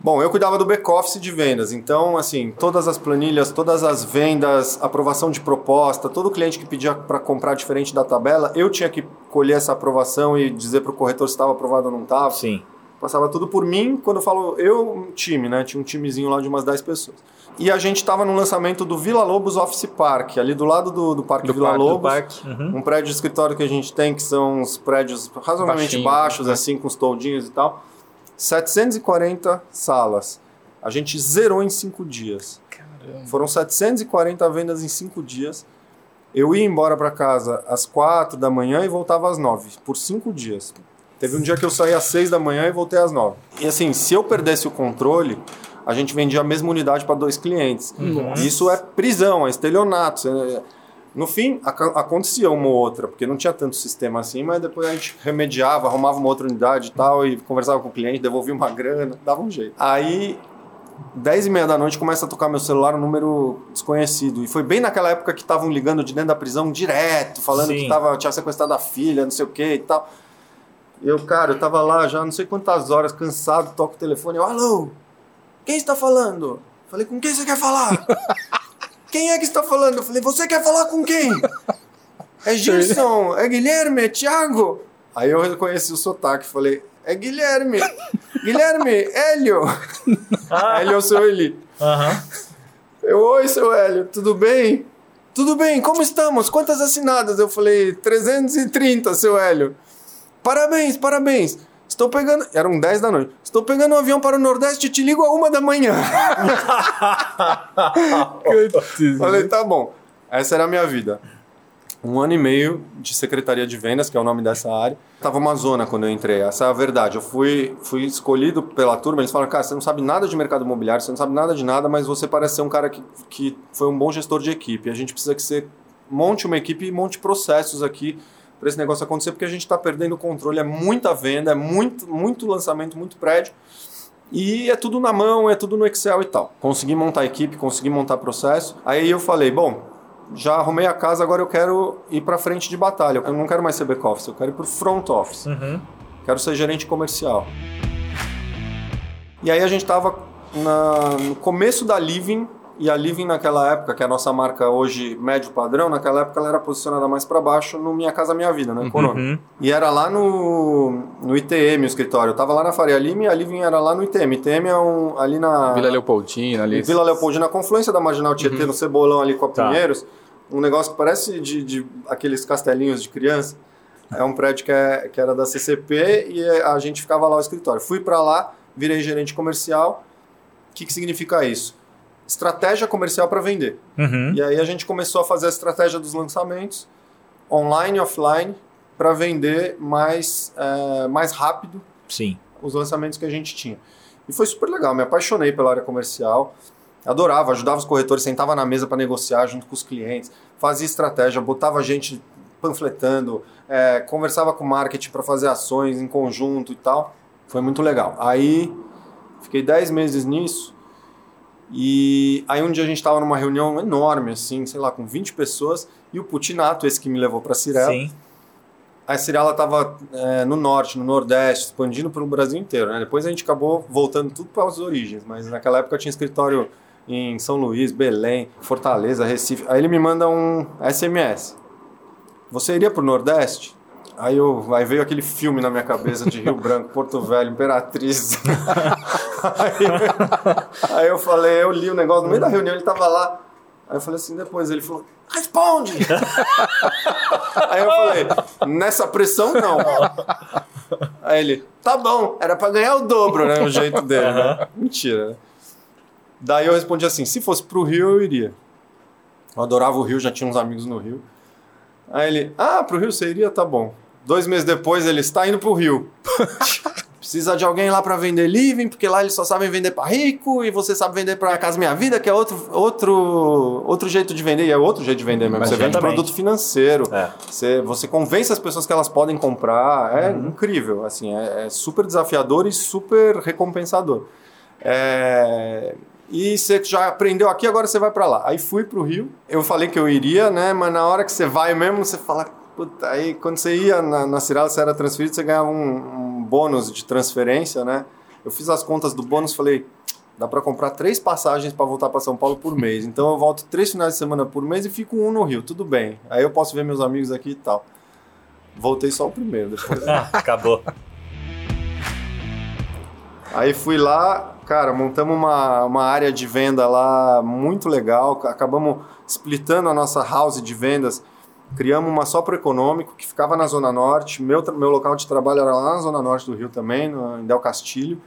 Bom, eu cuidava do back-office de vendas, então, assim, todas as planilhas, todas as vendas, aprovação de proposta, todo cliente que pedia para comprar diferente da tabela, eu tinha que colher essa aprovação e dizer para o corretor se estava aprovado ou não estava. Sim. Passava tudo por mim, quando eu falo eu, um time, né? Tinha um timezinho lá de umas 10 pessoas. E a gente estava no lançamento do Vila Lobos Office Park, ali do lado do, do Parque Do Vila parque, Lobos. Parque. Uhum. Um prédio de escritório que a gente tem, que são uns prédios razoavelmente Baixinho, baixos, né? assim, com os toldinhos e tal. 740 salas. A gente zerou em cinco dias. Foram 740 vendas em cinco dias. Eu ia embora para casa às 4 da manhã e voltava às 9, por cinco dias. Teve um dia que eu saí às 6 da manhã e voltei às 9. E assim, se eu perdesse o controle, a gente vendia a mesma unidade para dois clientes. Isso é prisão, é estelionato. Você- No fim, acontecia uma ou outra, porque não tinha tanto sistema assim, mas depois a gente remediava, arrumava uma outra unidade e tal, e conversava com o cliente, devolvia uma grana, dava um jeito. Aí 10 e meia da noite começa a tocar meu celular um número desconhecido. E foi bem naquela época que estavam ligando de dentro da prisão direto, falando Sim. que tava, tinha sequestrado a filha, não sei o que e tal. Eu, cara, eu tava lá já não sei quantas horas, cansado, toco o telefone. Eu, alô, quem está falando? Falei, com quem você quer falar? quem é que está falando? Eu falei, você quer falar com quem? É Gilson, é Guilherme, é Thiago. Aí eu reconheci o sotaque, falei, é Guilherme. Guilherme, Hélio. Hélio é o seu Eli. Aham. Eu, oi, seu Hélio, tudo bem? Tudo bem, como estamos? Quantas assinadas? Eu falei, 330, seu Hélio. Parabéns, parabéns. Estou pegando. Eram 10 da noite. Estou pegando um avião para o Nordeste e te ligo a uma da manhã. Falei, tá bom. Essa era a minha vida. Um ano e meio de secretaria de vendas, que é o nome dessa área. Tava uma zona quando eu entrei, essa é a verdade. Eu fui, fui escolhido pela turma, eles falaram, cara, você não sabe nada de mercado imobiliário, você não sabe nada de nada, mas você parece ser um cara que, que foi um bom gestor de equipe. A gente precisa que você monte uma equipe e monte processos aqui para esse negócio acontecer, porque a gente está perdendo o controle. É muita venda, é muito, muito lançamento, muito prédio. E é tudo na mão, é tudo no Excel e tal. Consegui montar equipe, consegui montar processo. Aí eu falei, bom, já arrumei a casa, agora eu quero ir para frente de batalha. Eu não quero mais ser back office, eu quero ir para front office. Uhum. Quero ser gerente comercial. E aí a gente estava no começo da Living, e a Living naquela época, que é a nossa marca hoje médio padrão, naquela época ela era posicionada mais para baixo no Minha Casa Minha Vida, né? Corona. Uhum. E era lá no, no ITM o escritório. Eu tava lá na Faria Lima e a Living era lá no ITM. ITM é um, ali na... Vila Leopoldina ali. Vila Leopoldina, na confluência da Marginal Tietê, no Cebolão ali com a Tá. Pinheiros, um negócio que parece de, de aqueles castelinhos de criança. É um prédio que, é, que era da CCP e a gente ficava lá o escritório. Fui para lá, virei gerente comercial. O que, que significa isso? Estratégia comercial para vender. Uhum. E aí a gente começou a fazer a estratégia dos lançamentos, online e offline, para vender mais, eh, mais rápido Sim. os lançamentos que a gente tinha. E foi super legal, me apaixonei pela área comercial, adorava, ajudava os corretores, sentava na mesa para negociar junto com os clientes, fazia estratégia, botava gente panfletando, é, conversava com o marketing para fazer ações em conjunto e tal. Foi muito legal. Aí fiquei 10 meses nisso. E aí um dia a gente estava numa reunião enorme, assim, sei lá, com 20 pessoas, e o Putinato, esse que me levou para Cirela, Sim. a Cirela estava no norte, no nordeste, expandindo pelo Brasil inteiro. Né? Depois a gente acabou voltando tudo para as origens, mas naquela época tinha escritório em São Luís, Belém, Fortaleza, Recife. Aí ele me manda um SMS. Você iria para o Nordeste? Aí, eu, aí veio aquele filme na minha cabeça de Rio Branco, Porto Velho, Imperatriz. aí, aí eu falei, eu li o negócio, no meio da reunião ele estava lá. Aí eu falei assim, depois ele falou, responde! Aí eu falei, nessa pressão não. Aí ele, tá bom, era pra ganhar o dobro, né? O jeito dele, né? Mentira, né? Daí eu respondi assim, se fosse pro Rio, eu iria. Eu adorava o Rio, já tinha uns amigos no Rio. Aí ele, ah, pro Rio você iria? Tá bom. Dois meses depois ele está indo pro Rio. precisa de alguém lá para vender living, porque lá eles só sabem vender para rico e você sabe vender para Casa Minha Vida, que é outro, outro, outro jeito de vender, e é outro jeito de vender mesmo. Mas você vende exatamente. produto financeiro, É. você, você convence as pessoas que elas podem comprar, é Uhum. incrível, assim, é, é super desafiador e super recompensador. É, e você já aprendeu aqui, agora você vai para lá. Aí fui pro Rio, eu falei que eu iria, né, mas na hora que você vai mesmo, você fala, puta, aí quando você ia na, na Cirela, você era transferido, você ganhava um, um bônus de transferência, né? Eu fiz as contas do bônus, falei, dá para comprar três passagens para voltar para São Paulo por mês. Então eu volto três finais de semana por mês e fico um no Rio, tudo bem. Aí eu posso ver meus amigos aqui e tal. Voltei só o primeiro, depois. Acabou. Aí fui lá, cara, montamos uma, uma área de venda lá muito legal. Acabamos splitando a nossa house de vendas. Criamos uma só pro econômico que ficava na Zona Norte. Meu, meu local de trabalho era lá na Zona Norte do Rio também, no, em Del Castilho.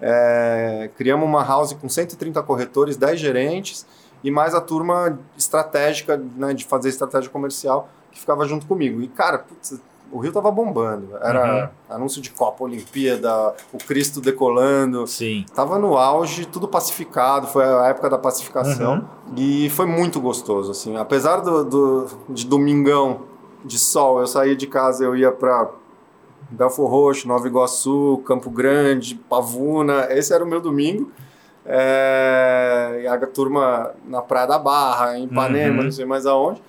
É, criamos uma house com 130 corretores, 10 gerentes e mais a turma estratégica né, de fazer estratégia comercial que ficava junto comigo. E, cara, putz, o Rio tava bombando. Era anúncio de Copa, Olimpíada, o Cristo decolando. Sim. Tava no auge, tudo pacificado, foi a época da pacificação. Uhum. E foi muito gostoso, assim. Apesar do, do- de domingão de sol, eu saía de casa, eu ia pra Belfor Roxo, Nova Iguaçu, Campo Grande, Pavuna. Esse era o meu domingo. É, e a turma na Praia da Barra, em Ipanema, Uhum. não sei mais aonde.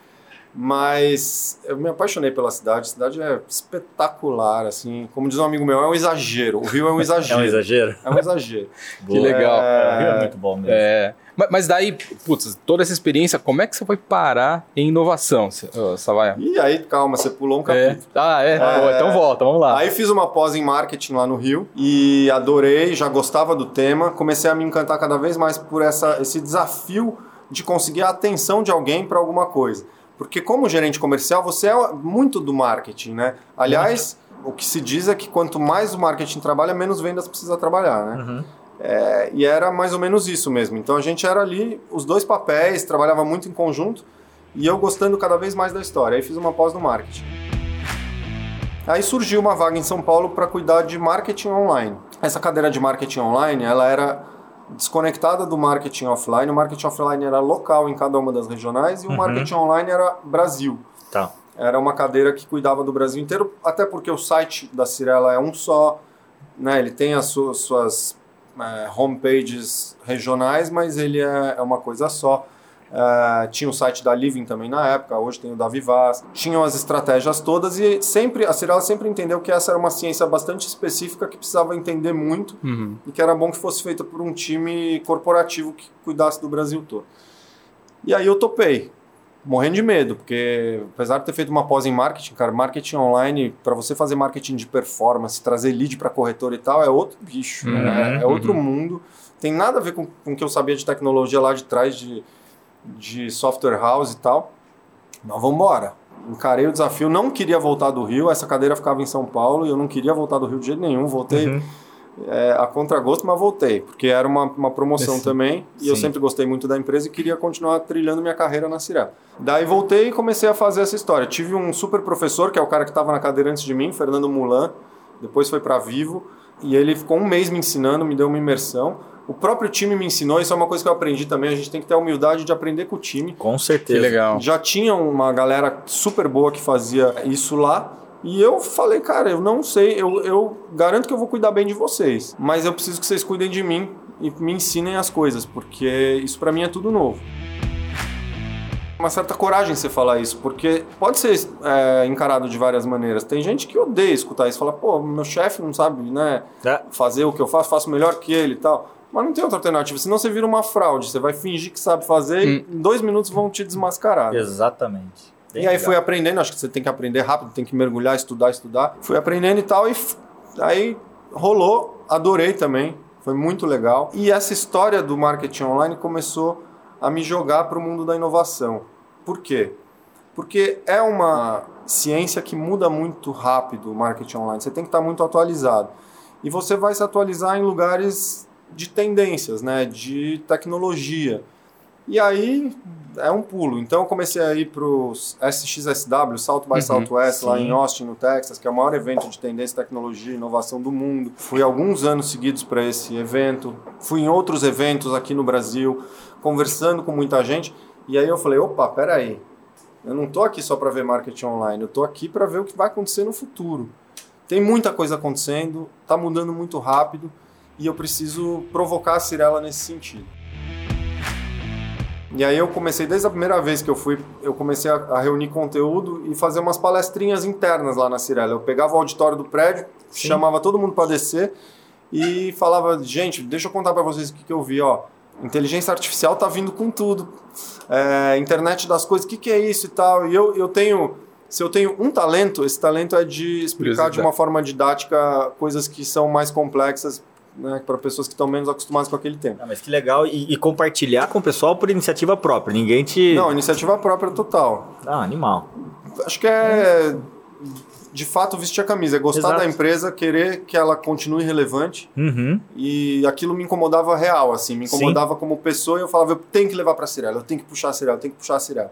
Mas eu me apaixonei pela cidade. A cidade é espetacular, assim. Como diz um amigo meu, é um exagero. O Rio é um É exagero. um exagero? É um exagero. Que legal. É, o Rio é muito bom mesmo. É, ma- mas daí, putz, toda essa experiência, como é que você foi parar em inovação, Savaia? E aí, calma, você pulou um É. capítulo. Ah, é? Pô, então volta, vamos lá. Aí fiz uma pós em marketing lá no Rio e adorei, já gostava do tema, comecei a me encantar cada vez mais por essa, esse desafio de conseguir a atenção de alguém para alguma coisa. Porque como gerente comercial, você é muito do marketing, né? Aliás, o que se diz é que quanto mais o marketing trabalha, menos vendas precisa trabalhar, né? Uhum. É, e era mais ou menos isso mesmo. Então a gente era ali, os dois papéis, trabalhava muito em conjunto e eu gostando cada vez mais da história. Aí fiz uma pós no marketing. Aí surgiu uma vaga em São Paulo para cuidar de marketing online. Essa cadeira de marketing online, ela era desconectada do marketing offline. O marketing offline era local em cada uma das regionais e o Uhum. marketing online era Brasil. Tá. Era uma cadeira que cuidava do Brasil inteiro, até porque o site da Cirela é um só, né? Ele tem as suas, suas é, homepages regionais, mas ele é, é uma coisa só. É, tinha o site da Living também na época, hoje tem o da Vivaz. Tinham as estratégias todas e sempre a Cirela sempre entendeu que essa era uma ciência bastante específica que precisava entender muito Uhum. e que era bom que fosse feita por um time corporativo que cuidasse do Brasil todo. E aí eu topei, morrendo de medo, porque apesar de ter feito uma pós em marketing, cara, marketing online, para você fazer marketing de performance, trazer lead para corretor e tal, é outro bicho, Uhum, né? é outro uhum. mundo. Tem nada a ver com, com o que eu sabia de tecnologia lá de trás, de, de software house e tal. Mas vamos embora. Encarei o desafio, não queria voltar do Rio, essa cadeira ficava em São Paulo e eu não queria voltar do Rio de jeito nenhum. Voltei Uhum. é, a contragosto, mas voltei, porque era uma, uma promoção Esse- também e eu sim. sempre gostei muito da empresa e queria continuar trilhando minha carreira na Cirela. Daí voltei e comecei a fazer essa história. Tive um super professor, que é o cara que estava na cadeira antes de mim, Fernando Mulan, depois foi para Vivo, e ele ficou um mês me ensinando, me deu uma imersão. O próprio time me ensinou, isso é uma coisa que eu aprendi também, a gente tem que ter a humildade de aprender com o time. Com Que certeza. legal. Já tinha uma galera super boa que fazia isso lá. E eu falei, cara, eu não sei, eu, eu garanto que eu vou cuidar bem de vocês. Mas eu preciso que vocês cuidem de mim e me ensinem as coisas, porque isso pra mim é tudo novo. Uma certa coragem você falar isso, porque pode ser é, encarado de várias maneiras. Tem gente que odeia escutar isso, fala, pô, meu chefe não sabe, né, É. fazer o que eu faço, faço melhor que ele e tal. Mas não tem outra alternativa, senão você vira uma fraude. Você vai fingir que sabe fazer e em dois minutos vão te desmascarar. Exatamente. Bem E aí legal. fui aprendendo, acho que você tem que aprender rápido, tem que mergulhar, estudar, estudar. Fui aprendendo e tal, e aí rolou, adorei também, foi muito legal. E essa história do marketing online começou a me jogar para o mundo da inovação. Por quê? Porque é uma ciência que muda muito rápido o marketing online, você tem que estar muito atualizado. E você vai se atualizar em lugares de tendências, né, de tecnologia. E aí é um pulo. Então eu comecei a ir para o SXSW, South by Uhum, Southwest, lá sim. em Austin, no Texas, que é o maior evento de tendência, tecnologia e inovação do mundo. Fui alguns anos seguidos para esse evento. Fui em outros eventos aqui no Brasil, conversando com muita gente. E aí eu falei, opa, peraí. Eu não tô aqui só para ver marketing online, eu tô aqui para ver o que vai acontecer no futuro. Tem muita coisa acontecendo, tá mudando muito rápido e eu preciso provocar a Cirela nesse sentido. E aí eu comecei, desde a primeira vez que eu fui, eu comecei a, a reunir conteúdo e fazer umas palestrinhas internas lá na Cirela. Eu pegava o auditório do prédio, Sim. chamava todo mundo para descer e falava, gente, deixa eu contar para vocês o que, que eu vi, ó. Inteligência artificial tá vindo com tudo. É, internet das coisas, o que, que é isso e tal. E eu, eu tenho, se eu tenho um talento, esse talento é de explicar de uma forma didática coisas que são mais complexas né, para pessoas que estão menos acostumadas com aquele tema. Ah, mas que legal. E, e compartilhar com o pessoal por iniciativa própria. Ninguém te. Não, iniciativa própria total. Ah, animal. Acho que é de fato vestir a camisa, é gostar Exato. da empresa, querer que ela continue relevante Uhum. e aquilo me incomodava real, assim, me Sim. incomodava como pessoa e eu falava, eu tenho que levar para a Cirela, eu tenho que puxar a Cirela, eu tenho que puxar a Cirela.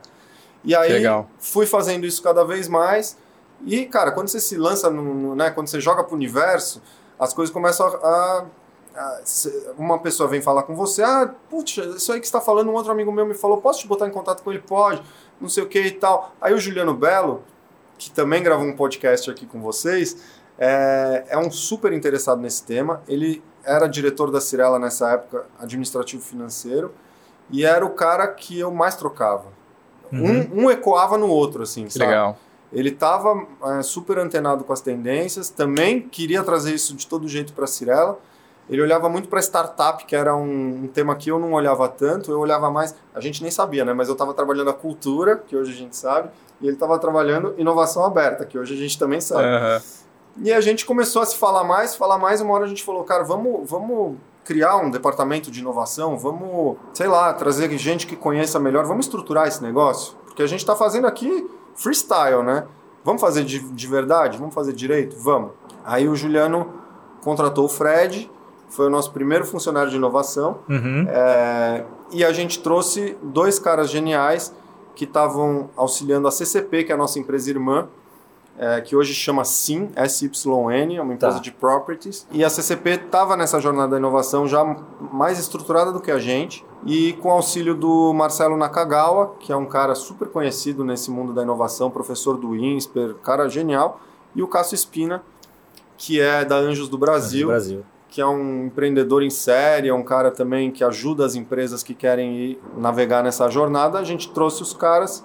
E aí Legal. fui fazendo isso cada vez mais e, cara, quando você se lança, no, né, quando você joga pro universo, as coisas começam a... a- a- uma pessoa vem falar com você, ah, putz, isso aí que você está falando, um outro amigo meu me falou, posso te botar em contato com ele? Pode, não sei o que e tal. Aí o Juliano Belo, que também gravou um podcast aqui com vocês, é, é um super interessado nesse tema. Ele era diretor da Cirela nessa época, administrativo financeiro, e era o cara que eu mais trocava. Um, um ecoava no outro, assim, Que sabe? legal. Ele estava super antenado com as tendências, também queria trazer isso de todo jeito para a Cirela. Ele olhava muito para startup, que era um, um tema que eu não olhava tanto, eu olhava mais, a gente nem sabia, né? Mas eu estava trabalhando a cultura, que hoje a gente sabe, e ele estava trabalhando inovação aberta, que hoje a gente também sabe. Aham. E a gente começou a se falar mais, falar mais, uma hora a gente falou, cara, vamos, vamos criar um departamento de inovação, vamos, sei lá, trazer gente que conheça melhor, vamos estruturar esse negócio, porque a gente está fazendo aqui freestyle, né? Vamos fazer de, de verdade? Vamos fazer direito? Vamos. Aí o Juliano contratou o Fred, foi o nosso primeiro funcionário de inovação, Uhum. é, e a gente trouxe dois caras geniais que estavam auxiliando a CCP, que é a nossa empresa irmã, é, que hoje chama SIM, S-Y-N, é uma empresa Tá. de properties. E a CCP estava nessa jornada da inovação já mais estruturada do que a gente. E com auxílio do Marcelo Nakagawa, que é um cara super conhecido nesse mundo da inovação, professor do INSPER, cara genial. E o Cássio Espina, que é da Anjos do Brasil, Brasil. Que é um empreendedor em série, é um cara também que ajuda as empresas que querem ir navegar nessa jornada. A gente trouxe os caras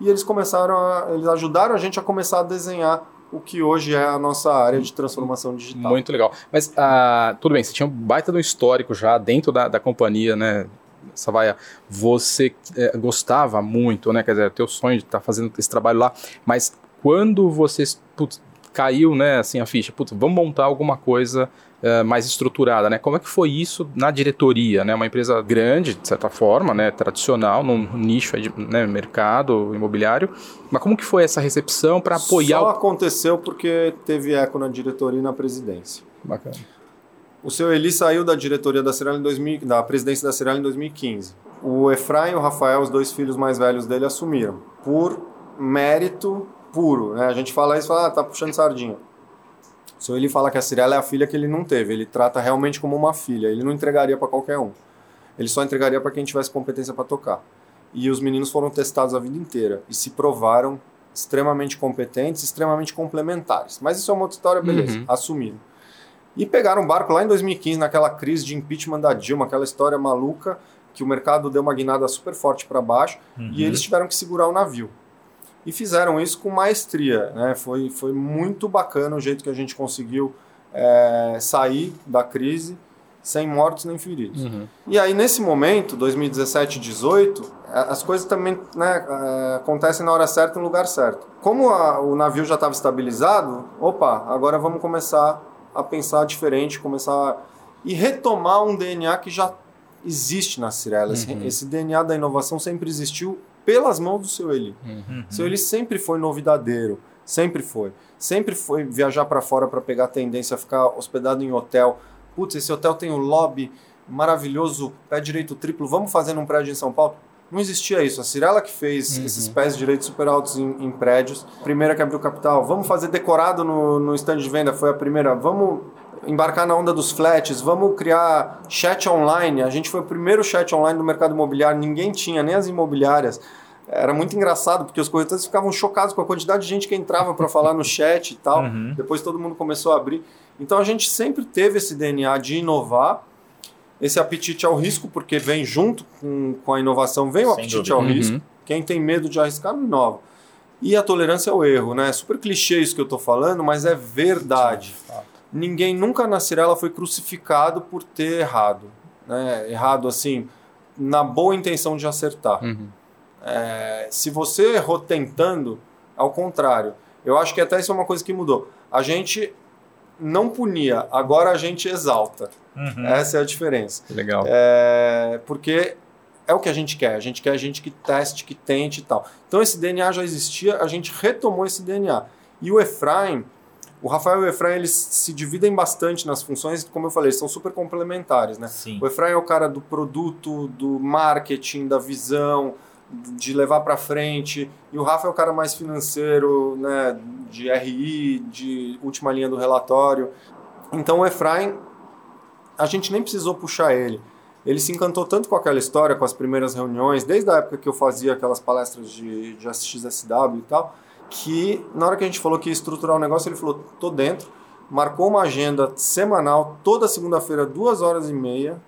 e eles começaram a, eles ajudaram a gente a começar a desenhar o que hoje é a nossa área de transformação digital. Muito legal. Mas, ah, tudo bem, você tinha um baita do histórico já dentro da, da companhia, né? Savaia, você eh, gostava muito, né? Quer dizer, teu sonho de estar fazendo esse trabalho lá, mas quando você putz, caiu, né, assim, a ficha, putz, vamos montar alguma coisa eh, mais estruturada, né? Como é que foi isso na diretoria, né? Uma empresa grande, de certa forma, né? Tradicional, num nicho de né, mercado imobiliário, mas como que foi essa recepção para apoiar Só o... aconteceu porque teve eco na diretoria e na presidência. Bacana. O seu Eli saiu da diretoria da Cirela em 2000, da presidência da Cirela em 2015. O Efraim e o Rafael, os dois filhos mais velhos dele, assumiram por mérito puro. Né? A gente fala isso e fala, ah, tá puxando sardinha. O seu Eli fala que a Cirela é a filha que ele não teve. Ele trata realmente como uma filha. Ele não entregaria para qualquer um. Ele só entregaria para quem tivesse competência para tocar. E os meninos foram testados a vida inteira e se provaram extremamente competentes, extremamente complementares. Mas isso é uma outra história, beleza. Uhum. Assumiram. E pegaram um barco lá em 2015, naquela crise de impeachment da Dilma, aquela história maluca que o mercado deu uma guinada super forte para baixo e eles tiveram que segurar o navio. E fizeram isso com maestria. Né? Foi, foi muito bacana o jeito que a gente conseguiu é, sair da crise sem mortos nem feridos. Uhum. E aí, nesse momento, 2017 18, as coisas também né, é, acontecem na hora certa e no lugar certo. Como a- o navio já estava estabilizado, opa, agora vamos começar a pensar diferente, começar a, e retomar um DNA que já existe na Cirela. Esse, Uhum. esse DNA da inovação sempre existiu pelas mãos do seu Eli. Uhum. Seu Eli sempre foi novidadeiro, sempre foi. Sempre foi viajar para fora para pegar tendência, ficar hospedado em hotel. Putz, esse hotel tem o lobby maravilhoso, pé direito triplo, vamos fazer num prédio em São Paulo? Não existia isso. A Cirela que fez uhum. esses pés direitos super altos em, em, prédios. Primeira que abriu capital. Vamos fazer decorado no, no stand de venda. Foi a primeira. Vamos embarcar na onda dos flats. Vamos criar chat online. A gente foi o primeiro chat online do mercado imobiliário. Ninguém tinha, nem as imobiliárias. Era muito engraçado, porque os corretores ficavam chocados com a quantidade de gente que entrava para falar no chat e tal. Uhum. Depois todo mundo começou a abrir. Então a gente sempre teve esse DNA de inovar esse apetite ao risco, porque vem junto com, com a inovação, vem o Sem apetite dúvida. ao uhum. risco. Quem tem medo de arriscar, não inova. E a tolerância ao erro, né? Super clichê isso que eu estou falando, mas é verdade. Ninguém nunca na Cirela foi crucificado por ter errado. Né? Errado, assim, na boa intenção de acertar. Uhum. É, se você errou tentando, ao contrário. Eu acho que até isso é uma coisa que mudou. A gente não punia, agora a gente exalta. Uhum. Essa é a diferença. Legal. É, porque é o que a gente quer. A gente quer a gente que teste, que tente e tal. Então esse DNA já existia, a gente retomou esse DNA. E o Efraim, o Rafael e o Efraim, eles se dividem bastante nas funções, como eu falei, eles são super complementares, né? Sim. O Efraim é o cara do produto, do marketing, da visão, de levar para frente, e o Rafa é o cara mais financeiro, né, de RI, de última linha do relatório. Então o Efraim, a gente nem precisou puxar ele. Ele se encantou tanto com aquela história, com as primeiras reuniões, desde a época que eu fazia aquelas palestras de, de SXSW e tal, que na hora que a gente falou que ia estruturar o negócio, ele falou, tô dentro, marcou uma agenda semanal, toda segunda-feira, duas horas e meia,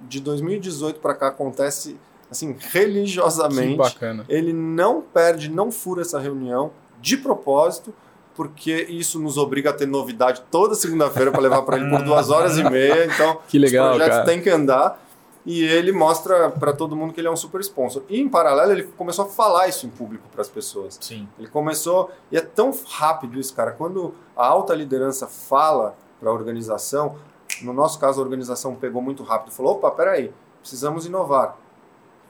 de 2018 para cá acontece assim, religiosamente. Que bacana. Ele não perde, não fura essa reunião de propósito, porque isso nos obriga a ter novidade toda segunda-feira para levar para ele por duas horas e meia. Então, que legal, os projetos cara. têm que andar. E ele mostra para todo mundo que ele é um super sponsor. E em paralelo, ele começou a falar isso em público para as pessoas. Sim. Ele começou. E é tão rápido isso, cara. Quando a alta liderança fala para a organização, no nosso caso, a organização pegou muito rápido. Falou: opa, peraí, precisamos inovar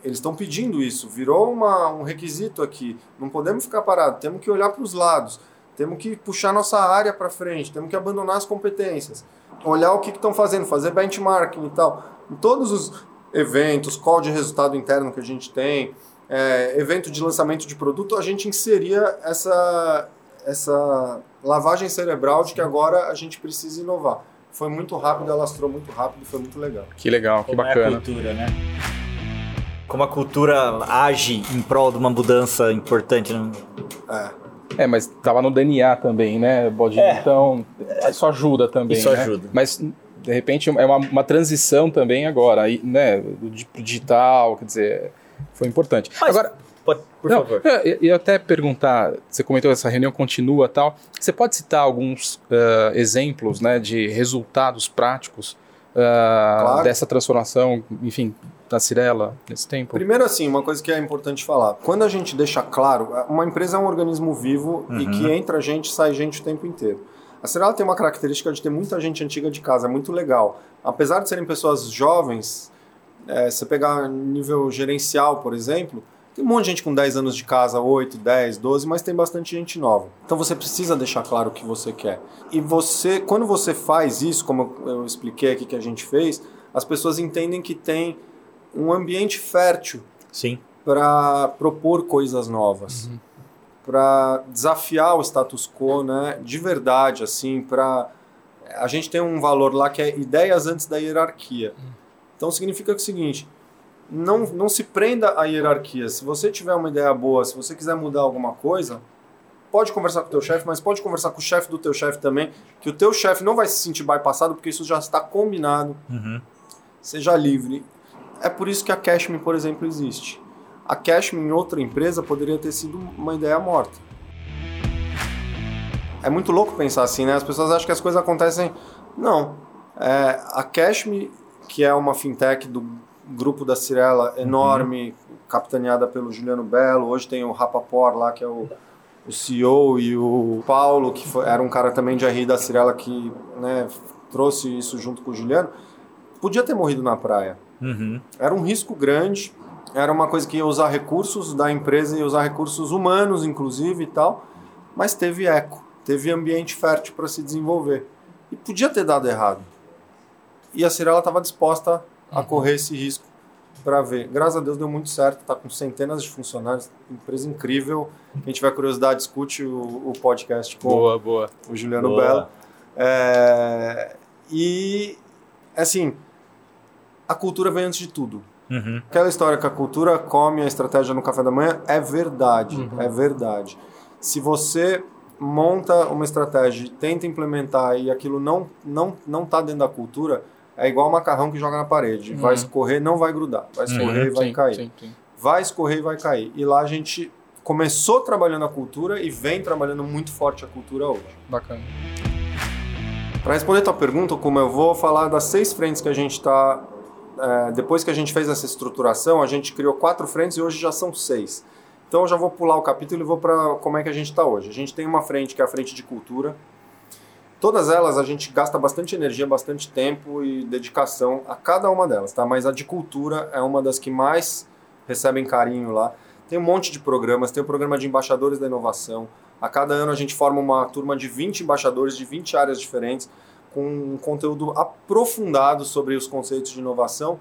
eles estão pedindo isso, virou uma, um requisito aqui. Não podemos ficar parados, temos que olhar para os lados, temos que puxar nossa área para frente, temos que abandonar as competências, olhar o que estão fazendo, fazer benchmarking e tal. Em todos os eventos, call de resultado interno que a gente tem, é, evento de lançamento de produto, a gente inseria essa, essa lavagem cerebral de que agora a gente precisa inovar. Foi muito rápido, alastrou muito rápido, foi muito legal. Que legal, que Como bacana. É a cultura, né? Como a cultura age em prol de uma mudança importante. Né? É. É, mas tava no DNA também, né, Bodinho? É. Então, isso ajuda também. Isso né? ajuda. Mas, de repente, é uma, uma transição também agora, né, do digital, quer dizer, foi importante. Mas, agora, pode, por não, favor. Eu ia até perguntar, você comentou essa reunião continua tal, você pode citar alguns uh, exemplos, né, de resultados práticos uh, claro. dessa transformação, enfim, da Cirela nesse tempo? Primeiro, assim, uma coisa que é importante falar. Quando a gente deixa claro, uma empresa é um organismo vivo uhum. e que entra gente sai gente o tempo inteiro. A Cirela tem uma característica de ter muita gente antiga de casa, é muito legal. Apesar de serem pessoas jovens, é, você pegar nível gerencial, por exemplo, tem um monte de gente com 10 anos de casa, 8, 10, 12, mas tem bastante gente nova. Então você precisa deixar claro o que você quer. E você, quando você faz isso, como eu expliquei aqui que a gente fez, as pessoas entendem que tem um ambiente fértil sim para propor coisas novas uhum. para desafiar o status quo né de verdade assim para a gente tem um valor lá que é ideias antes da hierarquia uhum. então significa é o seguinte não, não se prenda à hierarquia se você tiver uma ideia boa se você quiser mudar alguma coisa pode conversar com o teu chefe, mas pode conversar com o chefe do teu chefe também, que o teu chefe não vai se sentir bypassado porque isso já está combinado. Uhum. Seja livre. É por isso que a Cashme, por exemplo, existe. A Cashme em outra empresa poderia ter sido uma ideia morta. É muito louco pensar assim, né? As pessoas acham que as coisas acontecem. Não. É, a Cashme, que é uma fintech do grupo da Cirela enorme, uhum. capitaneada pelo Juliano Belo, hoje tem o Rapaport lá, que é o, o CEO, e o Paulo, que foi, era um cara também de RI da Cirela que né, trouxe isso junto com o Juliano, podia ter morrido na praia. Uhum. Era um risco grande, era uma coisa que ia usar recursos da empresa, ia usar recursos humanos, inclusive e tal, mas teve eco, teve ambiente fértil para se desenvolver. E podia ter dado errado. E a Cirela estava disposta a correr esse risco para ver. Graças a Deus deu muito certo, está com centenas de funcionários, empresa incrível. Quem tiver curiosidade, escute o, o podcast com Boa, boa. o Juliano Boa. Belo. É, e, assim, a cultura vem antes de tudo. Uhum. Aquela história que a cultura come a estratégia no café da manhã é verdade, é verdade. Se você monta uma estratégia tenta implementar e aquilo não não não tá dentro da cultura, é igual macarrão que joga na parede. Vai escorrer, não vai grudar. Vai escorrer e vai Sim, cair. sim, sim. Vai escorrer e vai cair. E lá a gente começou trabalhando a cultura e vem trabalhando muito forte a cultura hoje. Bacana. Para responder a tua pergunta, como eu vou falar das seis frentes que a gente está. Depois que a gente fez essa estruturação, a gente criou quatro frentes e hoje já são seis. Então eu já vou pular o capítulo e vou para como é que a gente está hoje. A gente tem uma frente que é a frente de cultura. Todas elas a gente gasta bastante energia, bastante tempo e dedicação a cada uma delas, tá? Mas a de cultura é uma das que mais recebem carinho lá. Tem um monte de programas, tem o programa de embaixadores da inovação. A cada ano a gente forma uma turma de 20 embaixadores de 20 áreas diferentes, com um conteúdo aprofundado sobre os conceitos de inovação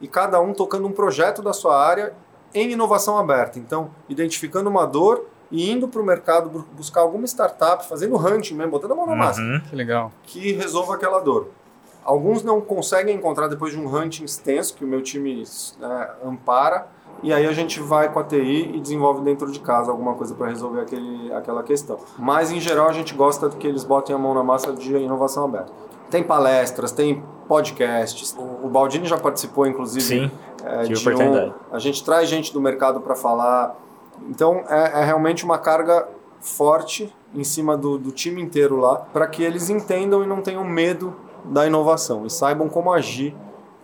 e cada um tocando um projeto da sua área em inovação aberta. Então, identificando uma dor e indo para o mercado bu- buscar alguma startup, fazendo hunting mesmo, botando a mão na massa Uhum. Que legal. que resolva aquela dor. Alguns não conseguem encontrar depois de um hunting extenso que o meu time né, ampara, e aí a gente vai com a TI e desenvolve dentro de casa alguma coisa para resolver aquele, aquela questão. Mas em geral a gente gosta que eles botem a mão na massa de inovação aberta. Tem palestras, tem podcasts. O o Baldini já participou, inclusive, Sim, é, de um- oportunidade. a gente traz gente do mercado para falar. Então é, é realmente uma carga forte em cima do, do time inteiro lá para que eles entendam e não tenham medo da inovação e saibam como agir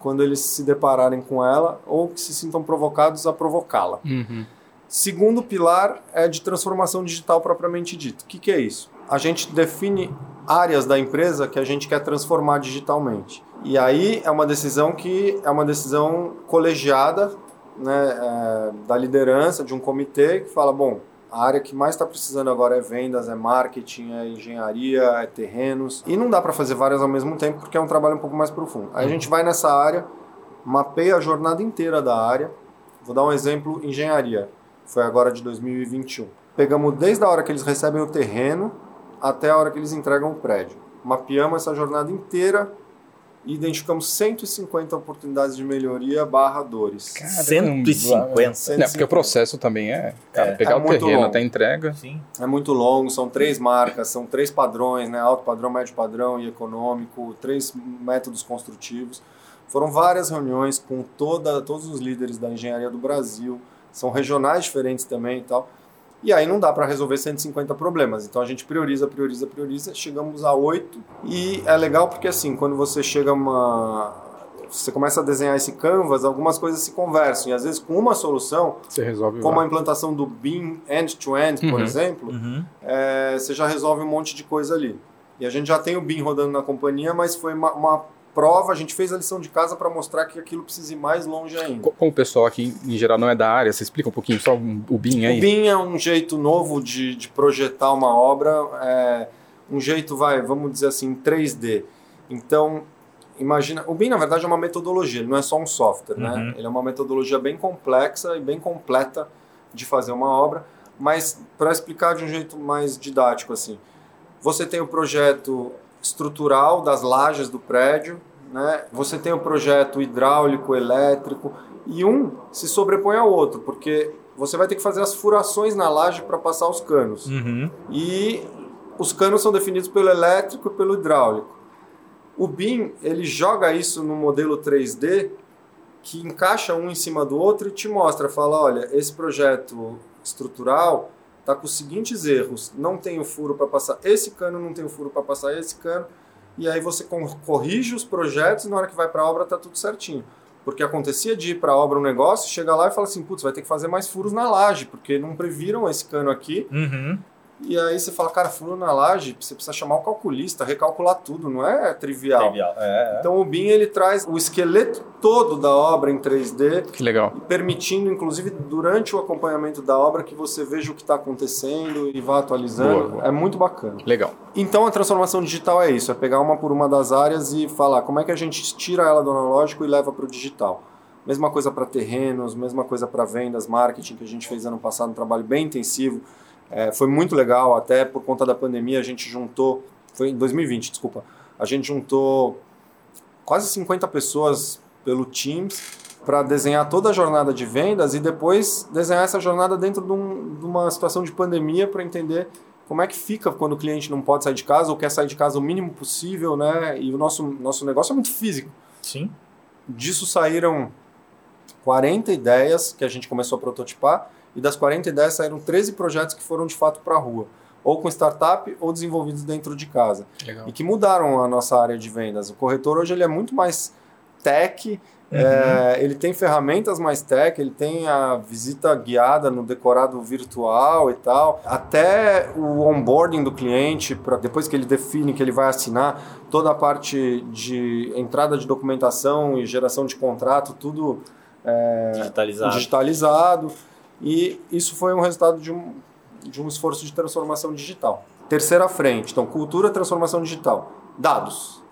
quando eles se depararem com ela ou que se sintam provocados a provocá-la. Uhum. Segundo pilar é de transformação digital propriamente dito. O que, que é isso? A gente define áreas da empresa que a gente quer transformar digitalmente. E aí é uma decisão que é uma decisão colegiada né, é, da liderança de um comitê que fala, bom, a área que mais está precisando agora é vendas, é marketing, é engenharia, é terrenos. E não dá para fazer várias ao mesmo tempo porque é um trabalho um pouco mais profundo. Aí a gente vai nessa área, mapeia a jornada inteira da área. Vou dar um exemplo, engenharia. Foi agora de 2021. Pegamos desde a hora que eles recebem o terreno até a hora que eles entregam o prédio. Mapeamos essa jornada inteira e identificamos 150 oportunidades de melhoria barra dores. 150. Não, porque o processo também é, cara, É, pegar é o muito terreno longo. até a entrega. Sim. É muito longo, são três marcas, são três padrões, né? alto padrão, médio padrão e econômico, três métodos construtivos. Foram várias reuniões com toda, todos os líderes da engenharia do Brasil, são regionais diferentes também e tal. E aí não dá para resolver 150 problemas. Então a gente prioriza, prioriza, prioriza, chegamos a oito. E é legal porque assim, quando você chega a uma você começa a desenhar esse canvas, algumas coisas se conversam. E às vezes com uma solução, Você resolve como lá. a implantação do BIM end-to-end, por Uhum. exemplo, Uhum. é, você já resolve um monte de coisa ali. E a gente já tem o BIM rodando na companhia, mas foi uma, uma prova, a gente fez a lição de casa para mostrar que aquilo precisa ir mais longe ainda. Co- Como o pessoal aqui em geral não é da área, você explica um pouquinho só o BIM aí? O BIM é um jeito novo de, de projetar uma obra, é um jeito, vai, vamos dizer assim, 3D. Então, imagina, o BIM na verdade é uma metodologia, ele não é só um software, né? Uhum. Ele é uma metodologia bem complexa e bem completa de fazer uma obra, mas para explicar de um jeito mais didático assim, você tem o projeto estrutural das lajes do prédio, né? Você tem o projeto hidráulico, elétrico e um se sobrepõe ao outro, porque você vai ter que fazer as furações na laje para passar os canos. Uhum. E os canos são definidos pelo elétrico e pelo hidráulico. O BIM, ele joga isso no modelo 3D que encaixa um em cima do outro e te mostra, fala, olha, esse projeto estrutural está com os seguintes erros. Não tem o furo para passar esse cano, não tem o furo para passar esse cano. E aí você corrige os projetos e na hora que vai para a obra está tudo certinho. Porque acontecia de ir para a obra um negócio, chega lá e fala assim, putz, vai ter que fazer mais furos na laje, porque não previram esse cano aqui Uhum. E aí você fala, cara, furo na laje, você precisa chamar o calculista, recalcular tudo, não é trivial. Trivial. É, é. Então o BIM ele traz o esqueleto todo da obra em 3D, Que legal. permitindo, inclusive, durante o acompanhamento da obra, que você veja o que está acontecendo e vá atualizando. Boa. É muito bacana. Legal. Então a transformação digital é isso, é pegar uma por uma das áreas e falar como é que a gente tira ela do analógico e leva para o digital. Mesma coisa para terrenos, mesma coisa para vendas, marketing que a gente fez ano passado, um trabalho bem intensivo. É, foi muito legal, até por conta da pandemia a gente juntou, foi em 2020, desculpa, a gente juntou quase 50 pessoas pelo Teams para desenhar toda a jornada de vendas e depois desenhar essa jornada dentro de, um- de uma situação de pandemia para entender como é que fica quando o cliente não pode sair de casa ou quer sair de casa o mínimo possível, né? E o nosso, nosso negócio é muito físico. Sim. Disso saíram 40 ideias que a gente começou a prototipar e das 40 ideias saíram 13 projetos que foram de fato para a rua, ou com startup ou desenvolvidos dentro de casa Legal. e que mudaram a nossa área de vendas. O corretor hoje ele é muito mais tech, é, ele tem ferramentas mais tech, ele tem a visita guiada no decorado virtual e tal, até o onboarding do cliente, para depois que ele define que ele vai assinar, toda a parte de entrada de documentação e geração de contrato, tudo Digitalizado. digitalizado. E isso foi um resultado de um, de um esforço de transformação digital. Terceira frente, então, cultura, transformação digital. Dados.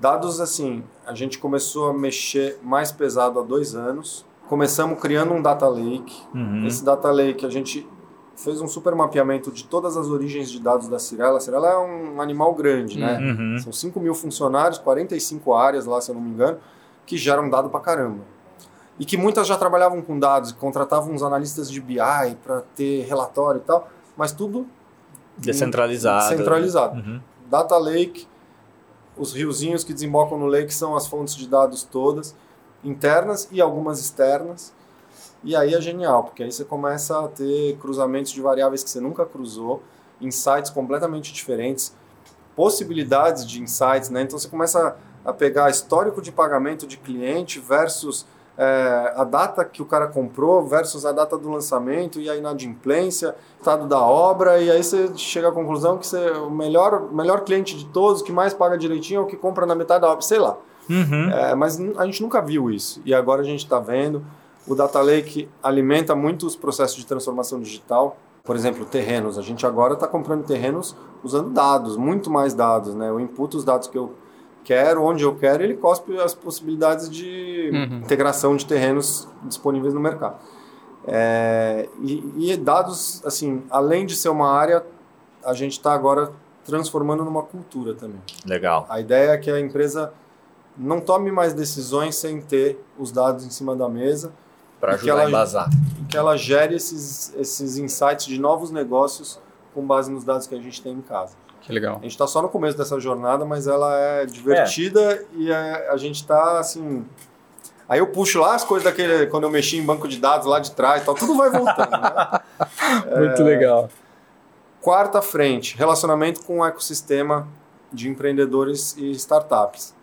Dados, assim, a gente começou a mexer mais pesado há dois anos. Começamos criando um data lake. Uhum. Esse data lake, a gente fez um super mapeamento de todas as origens de dados da Cirela. A Cirela é um animal grande, né? Uhum. São 5 mil funcionários, 45 áreas lá, se eu não me engano, que geram dado pra caramba. E que muitas já trabalhavam com dados, contratavam uns analistas de BI para ter relatório e tal, mas tudo Descentralizado. centralizado. Uhum. Data Lake, os riozinhos que desembocam no lake são as fontes de dados todas, internas e algumas externas. E aí é genial, porque aí você começa a ter cruzamentos de variáveis que você nunca cruzou, insights completamente diferentes, possibilidades de insights, né? Então você começa a pegar histórico de pagamento de cliente versus é, a data que o cara comprou versus a data do lançamento e a inadimplência, estado da obra, e aí você chega à conclusão que você, o melhor, melhor cliente de todos, que mais paga direitinho, é o que compra na metade da obra, sei lá. Uhum. É, mas a gente nunca viu isso. E agora a gente está vendo. O Data Lake alimenta muito os processos de transformação digital. Por exemplo, terrenos. A gente agora está comprando terrenos usando dados, muito mais dados. Né? Eu imputo os dados que eu quero, onde eu quero, ele cospe as possibilidades de Uhum. integração de terrenos disponíveis no mercado. É, e, e dados, assim, além de ser uma área, a gente está agora transformando numa cultura também. Legal. A ideia é que a empresa não tome mais decisões sem ter os dados em cima da mesa Para que ajudar ela- a embasar. e que ela gere esses, esses insights de novos negócios com base nos dados que a gente tem em casa. Que legal. A gente está só no começo dessa jornada, mas ela é divertida e é- a gente está assim. Aí eu puxo lá as coisas daquele. Quando eu mexi em banco de dados lá de trás e tal, tudo vai voltando. né? Muito legal. Quarta frente, relacionamento com o ecossistema de empreendedores e startups.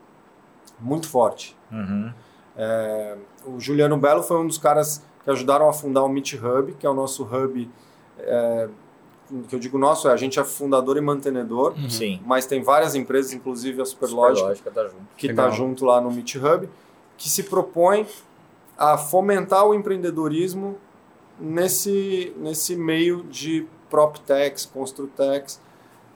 Muito forte. Uhum. O Juliano Belo foi um dos caras que ajudaram a fundar o Meet Hub, que é o nosso hub, é, que eu digo nosso, é, a gente é fundador e mantenedor, Sim. mas tem várias empresas, inclusive a Superlógica, Superlógica tá junto. que está junto lá no Meet Hub, que se propõe a fomentar o empreendedorismo nesse, nesse meio de PropTechs, Construtex.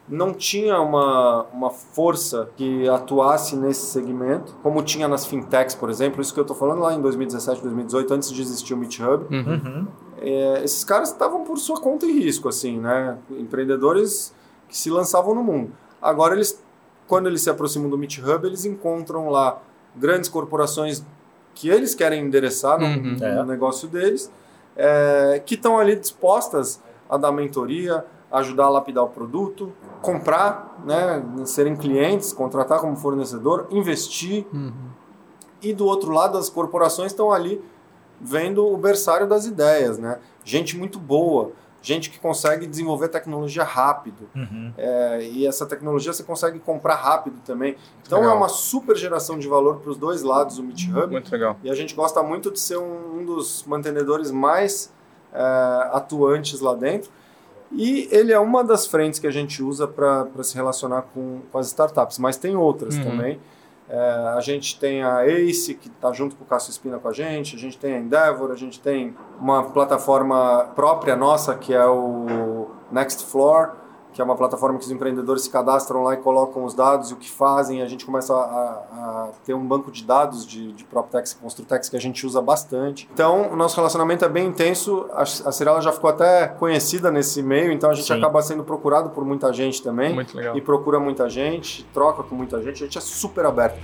Não tinha uma, uma força que atuasse nesse segmento, como tinha nas fintechs, por exemplo. Isso que eu estou falando lá em 2017, 2018, antes de existir o Meet Hub. Uhum. É, esses caras estavam por sua conta e risco, assim, né? Empreendedores que se lançavam no mundo. Agora, eles, quando eles se aproximam do Meet Hub, eles encontram lá grandes corporações que eles querem endereçar no, Uhum. no É. negócio deles, é, que estão ali dispostas a dar mentoria, ajudar a lapidar o produto, comprar, né, serem clientes, contratar como fornecedor, investir. Uhum. E do outro lado, as corporações estão ali vendo o berçário das ideias, né? Gente muito boa, gente que consegue desenvolver tecnologia rápido. Uhum. É, e essa tecnologia você consegue comprar rápido também. Então Legal. é uma super geração de valor para os dois lados o Meet Hub. Muito legal. E a gente gosta muito de ser um, um dos mantenedores mais é, atuantes lá dentro. E ele é uma das frentes que a gente usa para se relacionar com, com as startups, mas tem outras Uhum. também. É, a gente tem a Ace, que está junto com o Cássio Espina com a gente, a gente tem a Endeavor, a gente tem uma plataforma própria nossa, que é o Next Floor, que é uma plataforma que os empreendedores se cadastram lá e colocam os dados e o que fazem. A gente começa a, a ter um banco de dados de, de PropTex e Construtex que a gente usa bastante. Então, o nosso relacionamento é bem intenso. A, a Cirela já ficou até conhecida nesse meio, então a gente Sim. acaba sendo procurado por muita gente também. Muito legal. E procura muita gente, troca com muita gente. A gente é super aberto.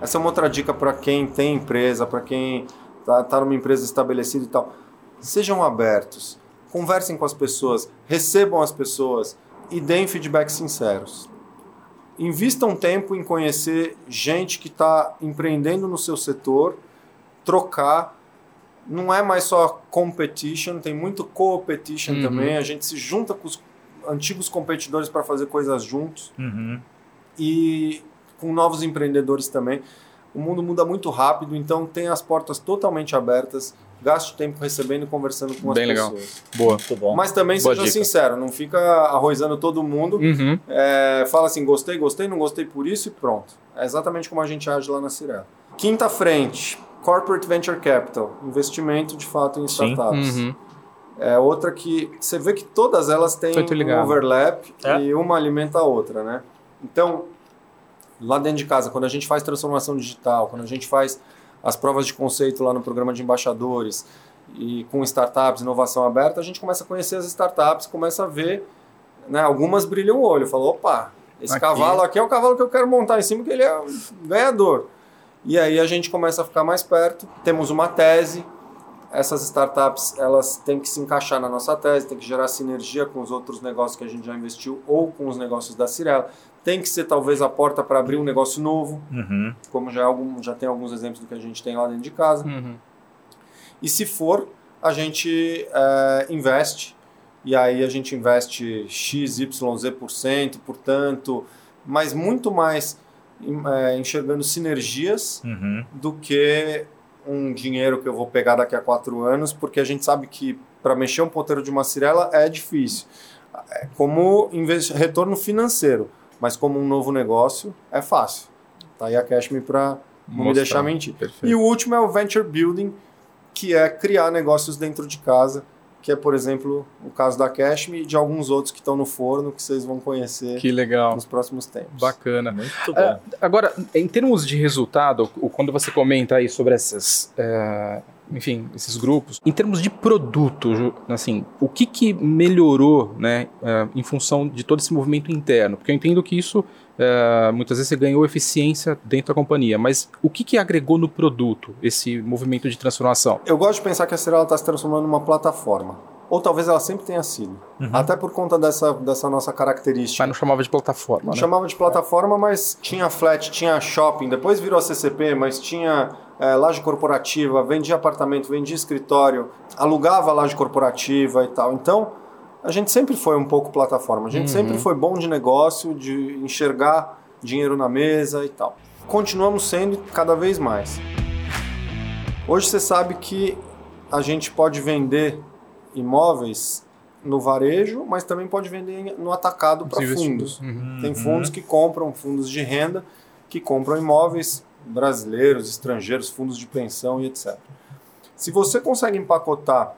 Essa é uma outra dica para quem tem empresa, para quem está tá numa empresa estabelecida e tal. Sejam abertos, conversem com as pessoas, recebam as pessoas e deem feedbacks sinceros. Invistam tempo em conhecer gente que está empreendendo no seu setor, trocar. Não é mais só competition, tem muito co-petition Uhum. também. A gente se junta com os antigos competidores para fazer coisas juntos Uhum. e com novos empreendedores também. O mundo muda muito rápido, então tem as portas totalmente abertas. Gaste tempo recebendo e conversando com as Bem legal. pessoas. Boa. Muito bom. Mas também Boa seja dica. sincero, não fica arrozando todo mundo. Uhum. É, fala assim, gostei, gostei, não gostei por isso e pronto. É exatamente como a gente age lá na Cirela. Quinta frente, Corporate Venture Capital, investimento de fato em Sim. startups. Uhum. É outra que você vê que todas elas têm um overlap É. e uma alimenta a outra, né? Então, lá dentro de casa, quando a gente faz transformação digital, quando a gente faz as provas de conceito lá no programa de embaixadores e com startups, inovação aberta, a gente começa a conhecer as startups, começa a ver, né? Algumas brilham o olho, falou, opa, esse Aqui. cavalo aqui é o cavalo que eu quero montar em cima, que ele é um ganhador. E aí a gente começa a ficar mais perto, temos uma tese, essas startups elas têm que se encaixar na nossa tese, tem que gerar sinergia com os outros negócios que a gente já investiu ou com os negócios da Cirela. Tem que ser talvez a porta para abrir um negócio novo, Uhum. como já, é algum, já tem alguns exemplos do que a gente tem lá dentro de casa. Uhum. E se for, a gente é, investe. E aí a gente investe X, Y, Z%, portanto, mas muito mais é, enxergando sinergias Uhum. do que um dinheiro que eu vou pegar daqui a quatro anos, porque a gente sabe que para mexer um ponteiro de uma cirela é difícil. É como retorno financeiro, mas como um novo negócio é fácil. Tá aí a Cashme para não me deixar mentir. Perfeito. E o último é o Venture Building, que é criar negócios dentro de casa, que é, por exemplo, o caso da Cashme e de alguns outros que estão no forno, que vocês vão conhecer Que legal. nos próximos tempos. Bacana. Muito bom. É, agora, em termos de resultado, quando você comenta aí sobre essas, é, enfim, esses grupos, em termos de produto, assim, o que, que melhorou, né, é, em função de todo esse movimento interno? Porque eu entendo que isso é, muitas vezes você ganhou eficiência dentro da companhia, mas o que, que agregou no produto esse movimento de transformação? Eu gosto de pensar que a Cirela está se transformando numa plataforma. Ou talvez ela sempre tenha sido. Até por conta dessa, dessa nossa característica. Mas não chamava de plataforma, Não né? chamava de plataforma, mas tinha flat, tinha shopping, depois virou CCP, mas tinha é, laje corporativa, vendia apartamento, vendia escritório, alugava laje corporativa e tal. Então, a gente sempre foi um pouco plataforma. A gente Uhum. sempre foi bom de negócio, de enxergar dinheiro na mesa e tal. Continuamos sendo cada vez mais. Hoje você sabe que a gente pode vender imóveis no varejo, mas também pode vender no atacado para fundos. Uhum. Tem fundos que compram, fundos de renda, que compram imóveis brasileiros, estrangeiros, fundos de pensão e etc. Se você consegue empacotar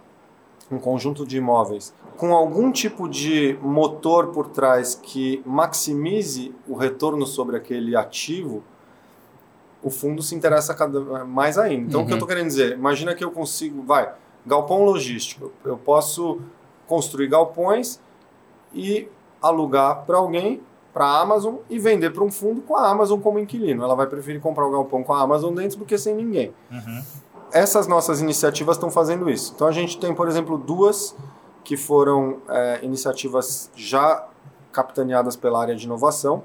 um conjunto de imóveis com algum tipo de motor por trás que maximize o retorno sobre aquele ativo, o fundo se interessa cada mais ainda. Então, o que eu Uhum. estou querendo dizer? Imagina que eu consigo, vai, galpão logístico. Eu posso construir galpões e alugar para alguém, para a Amazon, e vender para um fundo com a Amazon como inquilino. Ela vai preferir comprar o galpão com a Amazon dentro do que sem ninguém. Uhum. Essas nossas iniciativas estão fazendo isso. Então a gente tem, por exemplo, duas que foram é, iniciativas já capitaneadas pela área de inovação.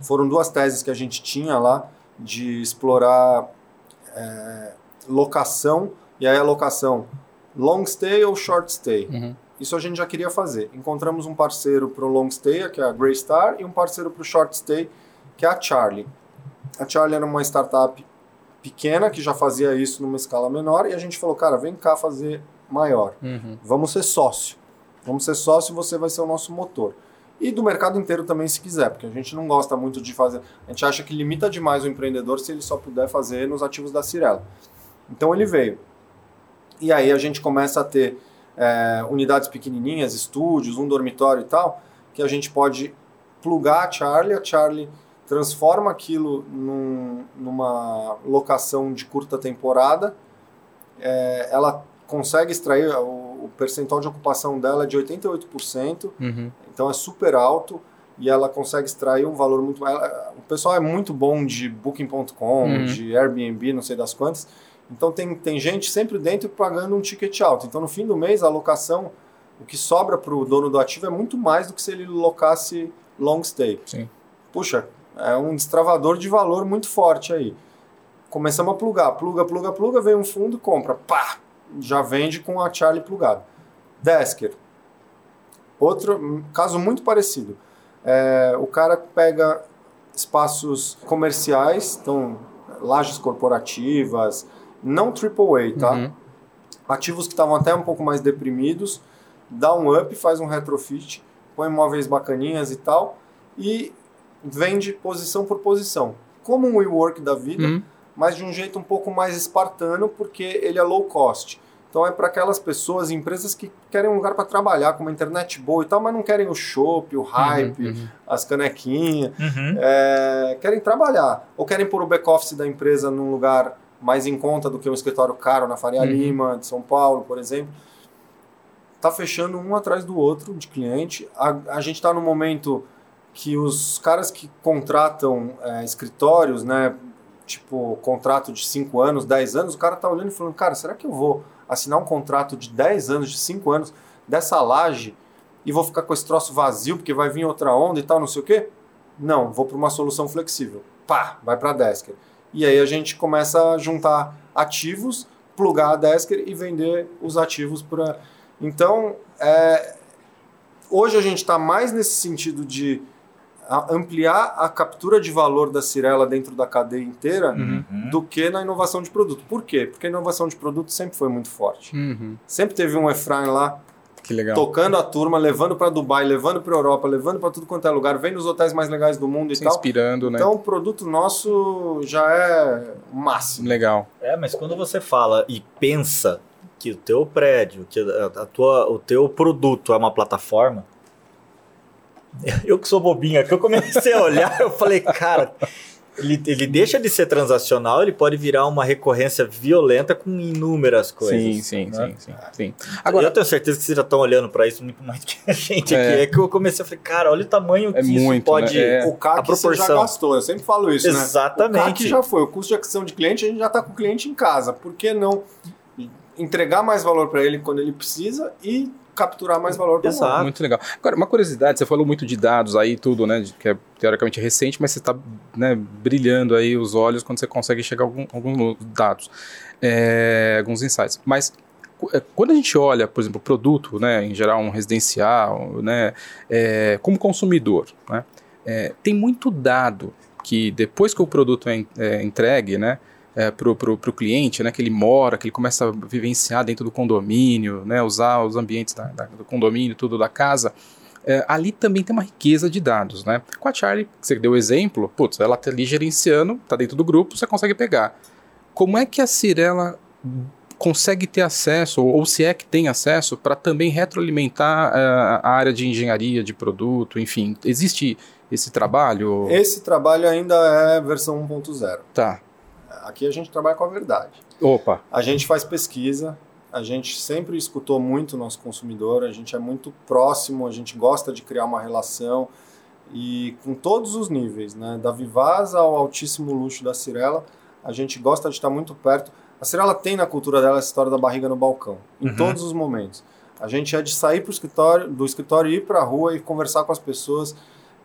Foram duas teses que a gente tinha lá de explorar é, locação, e aí a locação long stay ou short stay. Uhum. Isso a gente já queria fazer. Encontramos um parceiro para o long stay, que é a Greystar, e um parceiro para o short stay, que é a Charlie. A Charlie era uma startup pequena que já fazia isso numa escala menor e a gente falou, cara, vem cá fazer maior. Uhum. Vamos ser sócio. Vamos ser sócio, você vai ser o nosso motor. E do mercado inteiro também, se quiser, porque a gente não gosta muito de fazer. A gente acha que limita demais o empreendedor se ele só puder fazer nos ativos da Cirela. Então ele veio. E aí a gente começa a ter é, unidades pequenininhas, estúdios, um dormitório e tal, que a gente pode plugar a Charlie, a Charlie transforma aquilo num, numa locação de curta temporada, é, ela consegue extrair, o, o, percentual de ocupação dela é de 88%, Uhum. então é super alto e ela consegue extrair um valor muito... Ela, o pessoal é muito bom de Booking.com, Uhum. de Airbnb, não sei das quantas, então tem, tem gente sempre dentro pagando um ticket alto. Então no fim do mês a alocação, o que sobra para o dono do ativo é muito mais do que se ele locasse long stay. Sim. Puxa, é um destravador de valor muito forte aí. Começamos a plugar, pluga, pluga, pluga, vem um fundo, compra, pá, já vende com a Charlie plugada. Desker. Outro caso muito parecido. É, o cara pega espaços comerciais, então lajes corporativas, não AAA, tá? Uhum. ativos que estavam até um pouco mais deprimidos, dá um up, faz um retrofit, põe móveis bacaninhas e tal, e vende posição por posição. Como um WeWork da vida, Uhum. mas de um jeito um pouco mais espartano, porque ele é low cost. Então é para aquelas pessoas, empresas que querem um lugar para trabalhar, com uma internet boa e tal, mas não querem o shopping, o hype, Uhum. as canequinhas. Uhum. É, querem trabalhar. Ou querem pôr o back-office da empresa num lugar mais em conta do que um escritório caro na Faria Uhum. Lima, de São Paulo, por exemplo. Tá fechando um atrás do outro de cliente. A, a gente está no momento que os caras que contratam é, escritórios, né, tipo contrato de 5 anos, 10 anos, o cara tá olhando e falando, cara, será que eu vou assinar um contrato de 10 anos, de 5 anos, dessa laje e vou ficar com esse troço vazio porque vai vir outra onda e tal, não sei o quê? Não, vou para uma solução flexível. Pá, vai para a Desker. E aí a gente começa a juntar ativos, plugar a Desker e vender os ativos para. Então, é, hoje a gente está mais nesse sentido de ampliar a captura de valor da Cirela dentro da cadeia inteira Uhum. do que na inovação de produto. Por quê? Porque a inovação de produto sempre foi muito forte. Uhum. Sempre teve um Efraim lá. Tocando a turma, levando para Dubai, levando para Europa, levando para tudo quanto é lugar, vem nos hotéis mais legais do mundo e Se tal. inspirando, né? Então o produto nosso já é o máximo. Legal. É, mas quando você fala e pensa que o teu prédio, que a, a tua, o teu produto é uma plataforma, eu que sou bobinha, que eu comecei a olhar, eu falei, cara, ele, ele deixa de ser transacional, ele pode virar uma recorrência violenta com inúmeras coisas. sim, sim, né? sim, sim, sim. Agora, eu tenho certeza que vocês já estão olhando para isso muito mais que a gente É. aqui. É que eu comecei a falar, cara, olha o tamanho É que isso muito, pode. né? É. O CAC A proporção. você já gastou, eu sempre falo isso, né? Exatamente. O CAC já foi, o custo de aquisição de cliente, a gente já está com o cliente em casa. Por que não entregar mais valor para ele quando ele precisa e capturar mais valor para Exato. muito legal. Agora, uma curiosidade, você falou muito de dados aí, tudo, né? Que é teoricamente recente, mas você está né, brilhando aí os olhos quando você consegue chegar a algum- alguns dados, é, alguns insights. Mas é, quando a gente olha, por exemplo, o produto, né, em geral um residencial, né, é, como consumidor, né, é, tem muito dado que depois que o produto é, é entregue, né, é, para o cliente, né, que ele mora, que ele começa a vivenciar dentro do condomínio, né, usar os ambientes da- da- do condomínio, tudo da casa, é, ali também tem uma riqueza de dados. Né? Com a Charlie, que você deu o exemplo, putz, ela está ali gerenciando, está dentro do grupo, você consegue pegar. Como é que a Cirela consegue ter acesso, ou, ou se é que tem acesso, para também retroalimentar é, a área de engenharia de produto, enfim, existe esse trabalho? Esse trabalho ainda é versão 1.0. Tá. Aqui a gente trabalha com a verdade. Opa. A gente faz pesquisa, a gente sempre escutou muito o nosso consumidor, a gente é muito próximo, a gente gosta de criar uma relação e com todos os níveis, né? Da Vivaz ao altíssimo luxo da Cirela, a gente gosta de estar muito perto. A Cirela tem na cultura dela essa história da barriga no balcão, em Uhum. todos os momentos. A gente é de sair pro escritório, do escritório e ir para a rua e conversar com as pessoas,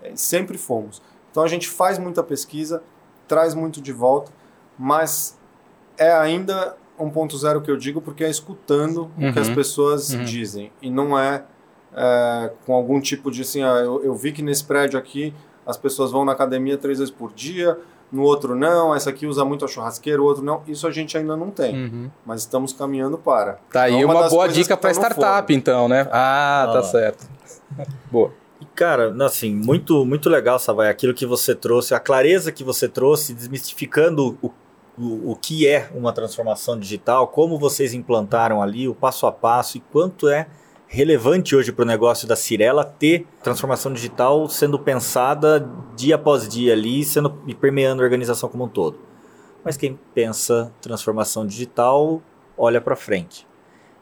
eh, sempre fomos. Então a gente faz muita pesquisa, traz muito de volta, mas é ainda 1.0 que eu digo porque é escutando o que Uhum. as pessoas Uhum. dizem e não é, é, com algum tipo de assim, ah, eu, eu vi que nesse prédio aqui as pessoas vão na academia três vezes por dia, no outro não, essa aqui usa muito a churrasqueira, o outro não. Isso a gente ainda não tem, Uhum. mas estamos caminhando para. Tá aí É uma, das boa dica para no startup, então, né? Ah, tá Ah. certo. Boa. Cara, assim, muito, muito legal, Savai, aquilo que você trouxe, a clareza que você trouxe, desmistificando o, o, o que é uma transformação digital, como vocês implantaram ali, o passo a passo e quanto é relevante hoje para o negócio da Cirela ter transformação digital sendo pensada dia após dia ali, sendo e permeando a organização como um todo. Mas quem pensa transformação digital olha para frente.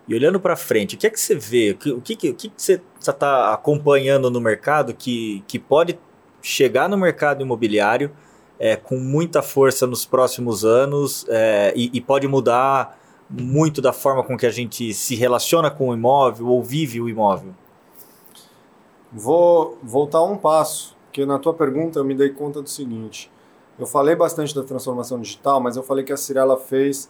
E olhando para frente, o que é que você vê? O que, o que, o que você está acompanhando no mercado que, que pode chegar no mercado imobiliário é, com muita força nos próximos anos é, e, e pode mudar muito da forma com que a gente se relaciona com o imóvel ou vive o imóvel? Vou voltar um passo, porque na tua pergunta eu me dei conta do seguinte. Eu falei bastante da transformação digital, mas eu falei que a Cirela fez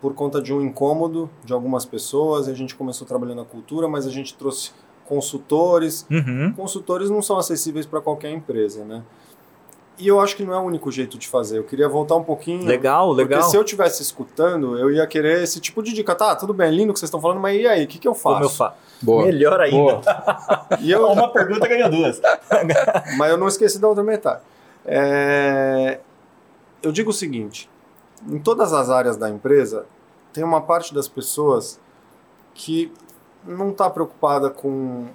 por conta de um incômodo de algumas pessoas, e a gente começou trabalhando a cultura, mas a gente trouxe consultores. Uhum. Consultores não são acessíveis para qualquer empresa, né? E eu acho que não é o único jeito de fazer. Eu queria voltar um pouquinho. Legal, legal. Porque se eu estivesse escutando, eu ia querer esse tipo de dica. Tá, tudo bem, lindo o que vocês estão falando, mas e aí? O que, que eu faço? Como eu faço? Boa. Melhor ainda. Boa. E eu, Uma pergunta ganha duas. mas eu não esqueci da outra metade. É, Eu digo o seguinte: em todas as áreas da empresa, tem uma parte das pessoas que não está preocupada com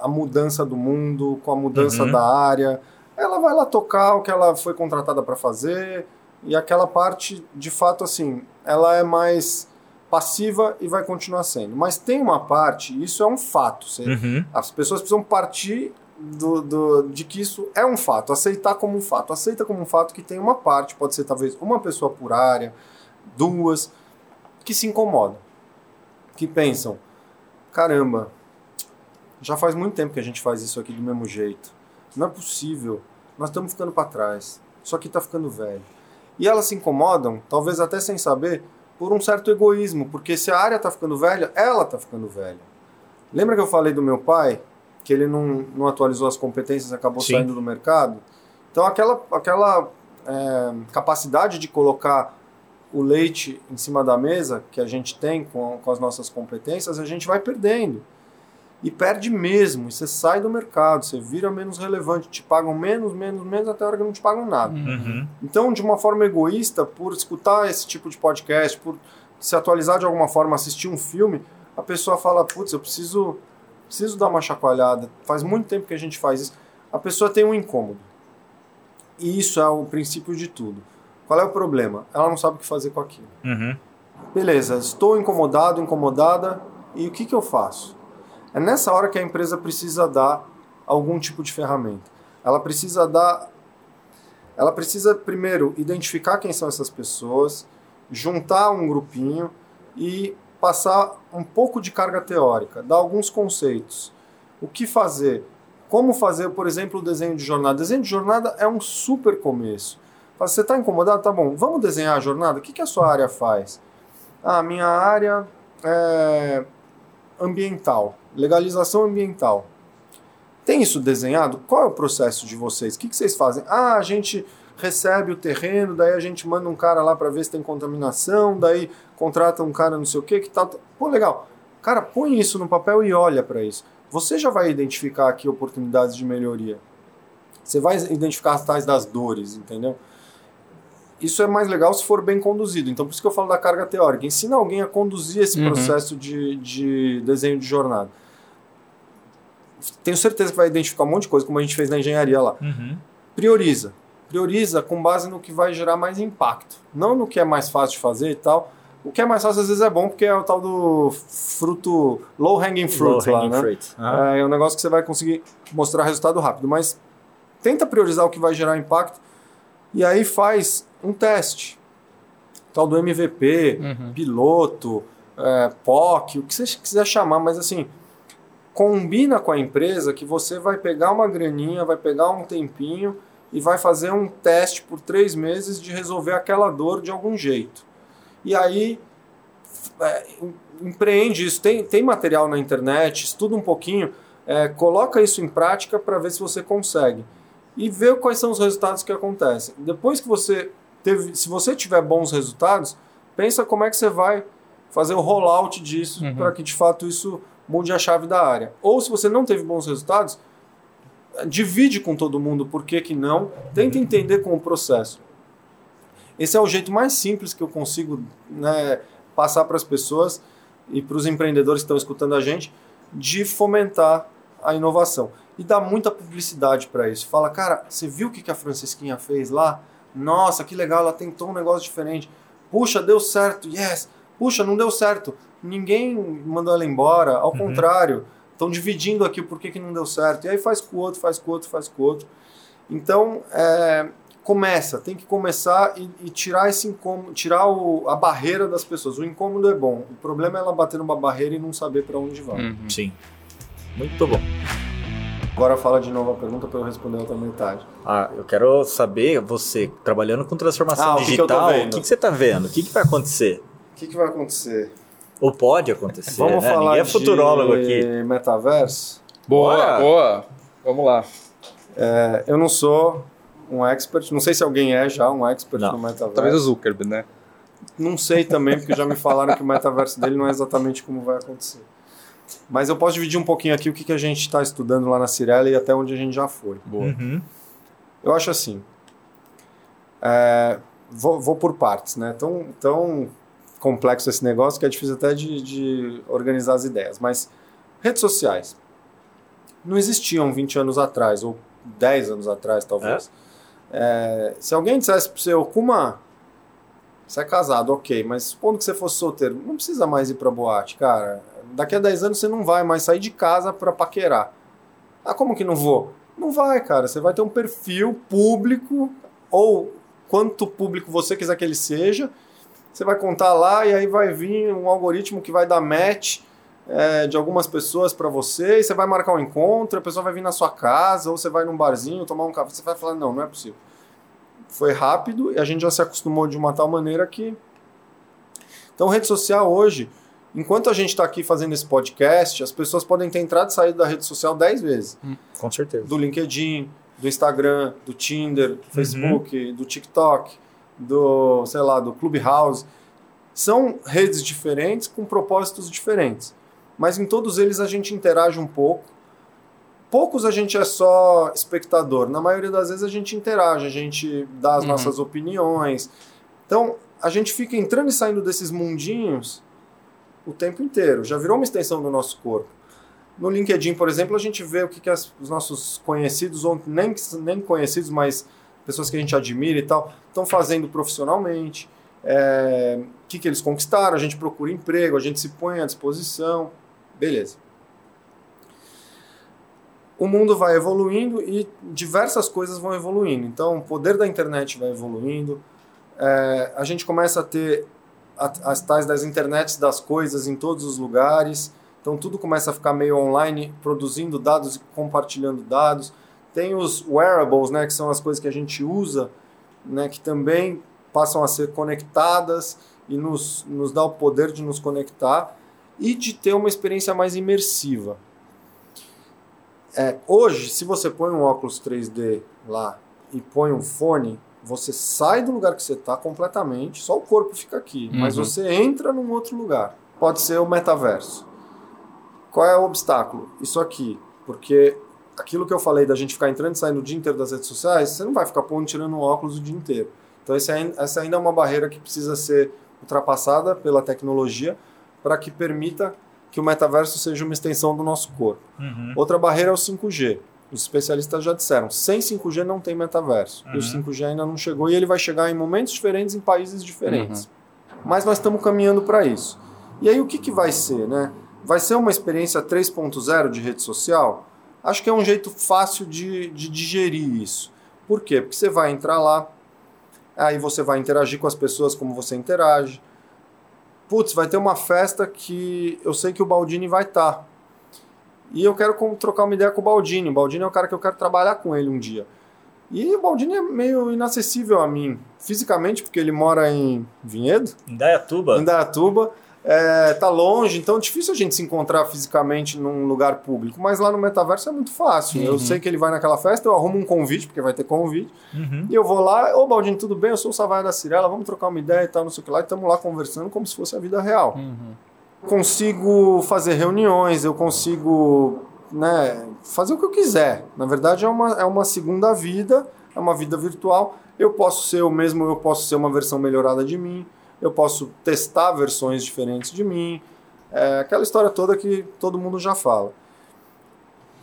a mudança do mundo, com a mudança Uhum. da área. Ela vai lá tocar o que ela foi contratada para fazer, e aquela parte, de fato, assim, ela é mais passiva e vai continuar sendo. Mas tem uma parte, isso é um fato. Você, Uhum. as pessoas precisam partir do, do- de que isso é um fato, aceitar como um fato. Aceita como um fato que tem uma parte, pode ser talvez uma pessoa por área, duas, que se incomodam, que pensam: caramba, já faz muito tempo que a gente faz isso aqui do mesmo jeito. Não é possível. Nós estamos ficando para trás. Isso aqui está ficando velho. E elas se incomodam, talvez até sem saber, por um certo egoísmo, porque se a área está ficando velha, ela está ficando velha. Lembra que eu falei do meu pai, que ele não, não atualizou as competências e acabou Sim. saindo do mercado? Então, aquela, aquela é, capacidade de colocar o leite em cima da mesa que a gente tem com, com as nossas competências, a gente vai perdendo. E perde mesmo. E você sai do mercado, você vira menos relevante, te pagam menos, menos, menos, até a hora que não te pagam nada. Uhum. Então, de uma forma egoísta, por escutar esse tipo de podcast, por se atualizar de alguma forma, assistir um filme, a pessoa fala: putz, eu preciso, preciso dar uma chacoalhada. Faz muito tempo que a gente faz isso. A pessoa tem um incômodo. E isso é o princípio de tudo. Qual é o problema? Ela não sabe o que fazer com aquilo. Uhum. Beleza, estou incomodado, incomodada, e o que, que eu faço? É nessa hora que a empresa precisa dar algum tipo de ferramenta. Ela precisa dar. Ela precisa, primeiro, identificar quem são essas pessoas, juntar um grupinho e passar um pouco de carga teórica, dar alguns conceitos. O que fazer? Como fazer, por exemplo, o desenho de jornada? Desenho de jornada é um super começo. Você está incomodado? Tá bom, vamos desenhar a jornada? O que, que a sua área faz? Ah, minha área é ambiental, legalização ambiental. Tem isso desenhado? Qual é o processo de vocês? O que, que vocês fazem? Ah, a gente recebe o terreno, daí a gente manda um cara lá para ver se tem contaminação, daí contrata um cara não sei o que, que tal. Pô, legal. Cara, põe isso no papel e olha para isso. Você já vai identificar aqui oportunidades de melhoria. Você vai identificar as tais das dores, entendeu? Isso é mais legal se for bem conduzido. Então, por isso que eu falo da carga teórica. Ensina alguém a conduzir esse Uhum. processo de, de desenho de jornada. Tenho certeza que vai identificar um monte de coisa, como a gente fez na engenharia lá. Uhum. Prioriza. Prioriza com base no que vai gerar mais impacto. Não no que é mais fácil de fazer e tal. O que é mais fácil às vezes é bom, porque é o tal do fruto low hanging fruit Low lá, hanging né? fruit. É, é um negócio que você vai conseguir mostrar resultado rápido, mas tenta priorizar o que vai gerar impacto e aí faz um teste. Tal do MVP, Uhum. piloto, é, POC, o que você quiser chamar, mas assim, combina com a empresa que você vai pegar uma graninha, vai pegar um tempinho e vai fazer um teste por três meses de resolver aquela dor de algum jeito. E aí é, em- empreende isso, tem, tem material na internet, estuda um pouquinho, é, coloca isso em prática para ver se você consegue. e ver quais são os resultados que acontecem. Depois que você teve, se você tiver bons resultados, pensa como é que você vai fazer o rollout disso Uhum. para que de fato isso mude a chave da área. Ou se você não teve bons resultados, divide com todo mundo por que, que não, tenta entender com o processo. Esse é o jeito mais simples que eu consigo né, passar para as pessoas e para os empreendedores que estão escutando a gente de fomentar a inovação. E dá muita publicidade para isso. Fala, cara, você viu o que que a Francisquinha fez lá? Nossa, que legal, ela tentou um negócio diferente. Puxa, deu certo, yes. Puxa, não deu certo. Ninguém mandou ela embora, ao contrário. Estão dividindo aqui o porquê que não deu certo. E aí faz com o outro, faz com o outro, faz com o outro. Então, é, começa, tem que começar e, e tirar esse incômodo, tirar o- a barreira das pessoas. O incômodo é bom. O problema é ela bater numa barreira e não saber para onde vai. Uhum. Sim. Muito bom. Agora fala de novo a pergunta para eu responder a outra metade. Ah, eu quero saber, você, trabalhando com transformação Ah, o que que digital, que, que você está vendo? O que, que vai acontecer? O que, que vai acontecer? Ou pode acontecer, Vamos né? falar Ninguém é futurólogo de aqui. metaverso? Boa, Bora. boa. Vamos lá. É, eu não sou um expert, não sei se alguém é já um expert Não. no metaverso. Talvez o Zuckerberg, né? Não sei também, porque já me falaram que o metaverso dele não é exatamente como vai acontecer. Mas eu posso dividir um pouquinho aqui o que, que a gente está estudando lá na Cirela e até onde a gente já foi. Boa. Uhum. Eu acho assim. é, vou, vou por partes, né? Tão, tão complexo esse negócio que é difícil até de, de organizar as ideias. Mas redes sociais não existiam 20 anos atrás, ou 10 anos atrás, talvez. É, se alguém dissesse para você, ô Kuma, você é casado, ok, mas supondo que você fosse solteiro, não precisa mais ir pra boate, cara. Daqui a 10 anos você não vai mais sair de casa pra paquerar. Ah, como que não vou? Não vai, cara. Você vai ter um perfil público, ou quanto público você quiser que ele seja. Você vai contar lá e aí vai vir um algoritmo que vai dar match é, de algumas pessoas pra você, e você vai marcar um encontro, a pessoa vai vir na sua casa, ou você vai num barzinho tomar um café, você vai falar, não, não é possível. Foi rápido e a gente já se acostumou de uma tal maneira que. Então, rede social hoje, enquanto a gente está aqui fazendo esse podcast, as pessoas podem ter entrado e saído da rede social 10 vezes. Com certeza. Do LinkedIn, do Instagram, do Tinder, do Facebook, do TikTok, do, sei lá, do Clubhouse. São redes diferentes com propósitos diferentes. Mas em todos eles a gente interage um pouco. Poucos a gente é só espectador. Na maioria das vezes a gente interage, a gente dá as Uhum. nossas opiniões. Então, a gente fica entrando e saindo desses mundinhos o tempo inteiro. Já virou uma extensão do nosso corpo. No LinkedIn, por exemplo, a gente vê o que, que as- os nossos conhecidos, ou nem, nem conhecidos, mas pessoas que a gente admira e tal, estão fazendo profissionalmente. É, o que, que eles conquistaram, a gente procura emprego, a gente se põe à disposição. Beleza. O mundo vai evoluindo e diversas coisas vão evoluindo. Então, o poder da internet vai evoluindo. É, a gente começa a ter as tais das internets das coisas em todos os lugares. Então tudo começa a ficar meio online, produzindo dados e compartilhando dados. Tem os wearables, né, que são as coisas que a gente usa, né, que também passam a ser conectadas e nos, nos dá o poder de nos conectar e de ter uma experiência mais imersiva. É, hoje, se você põe um óculos 3D lá e põe um fone, você sai do lugar que você está completamente, só o corpo fica aqui, mas Uhum. você entra num outro lugar. Pode ser o metaverso. Qual é o obstáculo? Isso aqui. Porque aquilo que eu falei da gente ficar entrando e saindo o dia inteiro das redes sociais, você não vai ficar pondo tirando óculos o dia inteiro. Então essa ainda é uma barreira que precisa ser ultrapassada pela tecnologia para que permita que o metaverso seja uma extensão do nosso corpo. Uhum. Outra barreira é o 5G. Os especialistas já disseram, sem 5G não tem metaverso. E o Uhum. 5G ainda não chegou e ele vai chegar em momentos diferentes, em países diferentes. Mas nós estamos caminhando para isso. E aí o que, que vai ser, né? Vai ser uma experiência 3.0 de rede social? Acho que é um jeito fácil de, de digerir isso. Por quê? Porque você vai entrar lá, aí você vai interagir com as pessoas como você interage. Putz, vai ter uma festa que eu sei que o Baldini vai estar. E eu quero trocar uma ideia com o Baldini. O Baldini é o cara que eu quero trabalhar com ele um dia. E o Baldini é meio inacessível a mim, fisicamente, porque ele mora em Vinhedo, em Indaiatuba, é, tá longe, então é difícil a gente se encontrar fisicamente num lugar público. Mas lá no metaverso é muito fácil. Uhum. Eu sei que ele vai naquela festa, eu arrumo um convite, porque vai ter convite, Uhum. e eu vou lá, ô Baldinho, tudo bem? Eu sou o Savaia da Cirela, vamos trocar uma ideia e tal, não sei o que lá, e estamos lá conversando como se fosse a vida real. Uhum. Consigo fazer reuniões, eu consigo né, fazer o que eu quiser. Na verdade, é uma, é uma segunda vida, é uma vida virtual. Eu posso ser o mesmo, eu posso ser uma versão melhorada de mim, eu posso testar versões diferentes de mim. É aquela história toda que todo mundo já fala.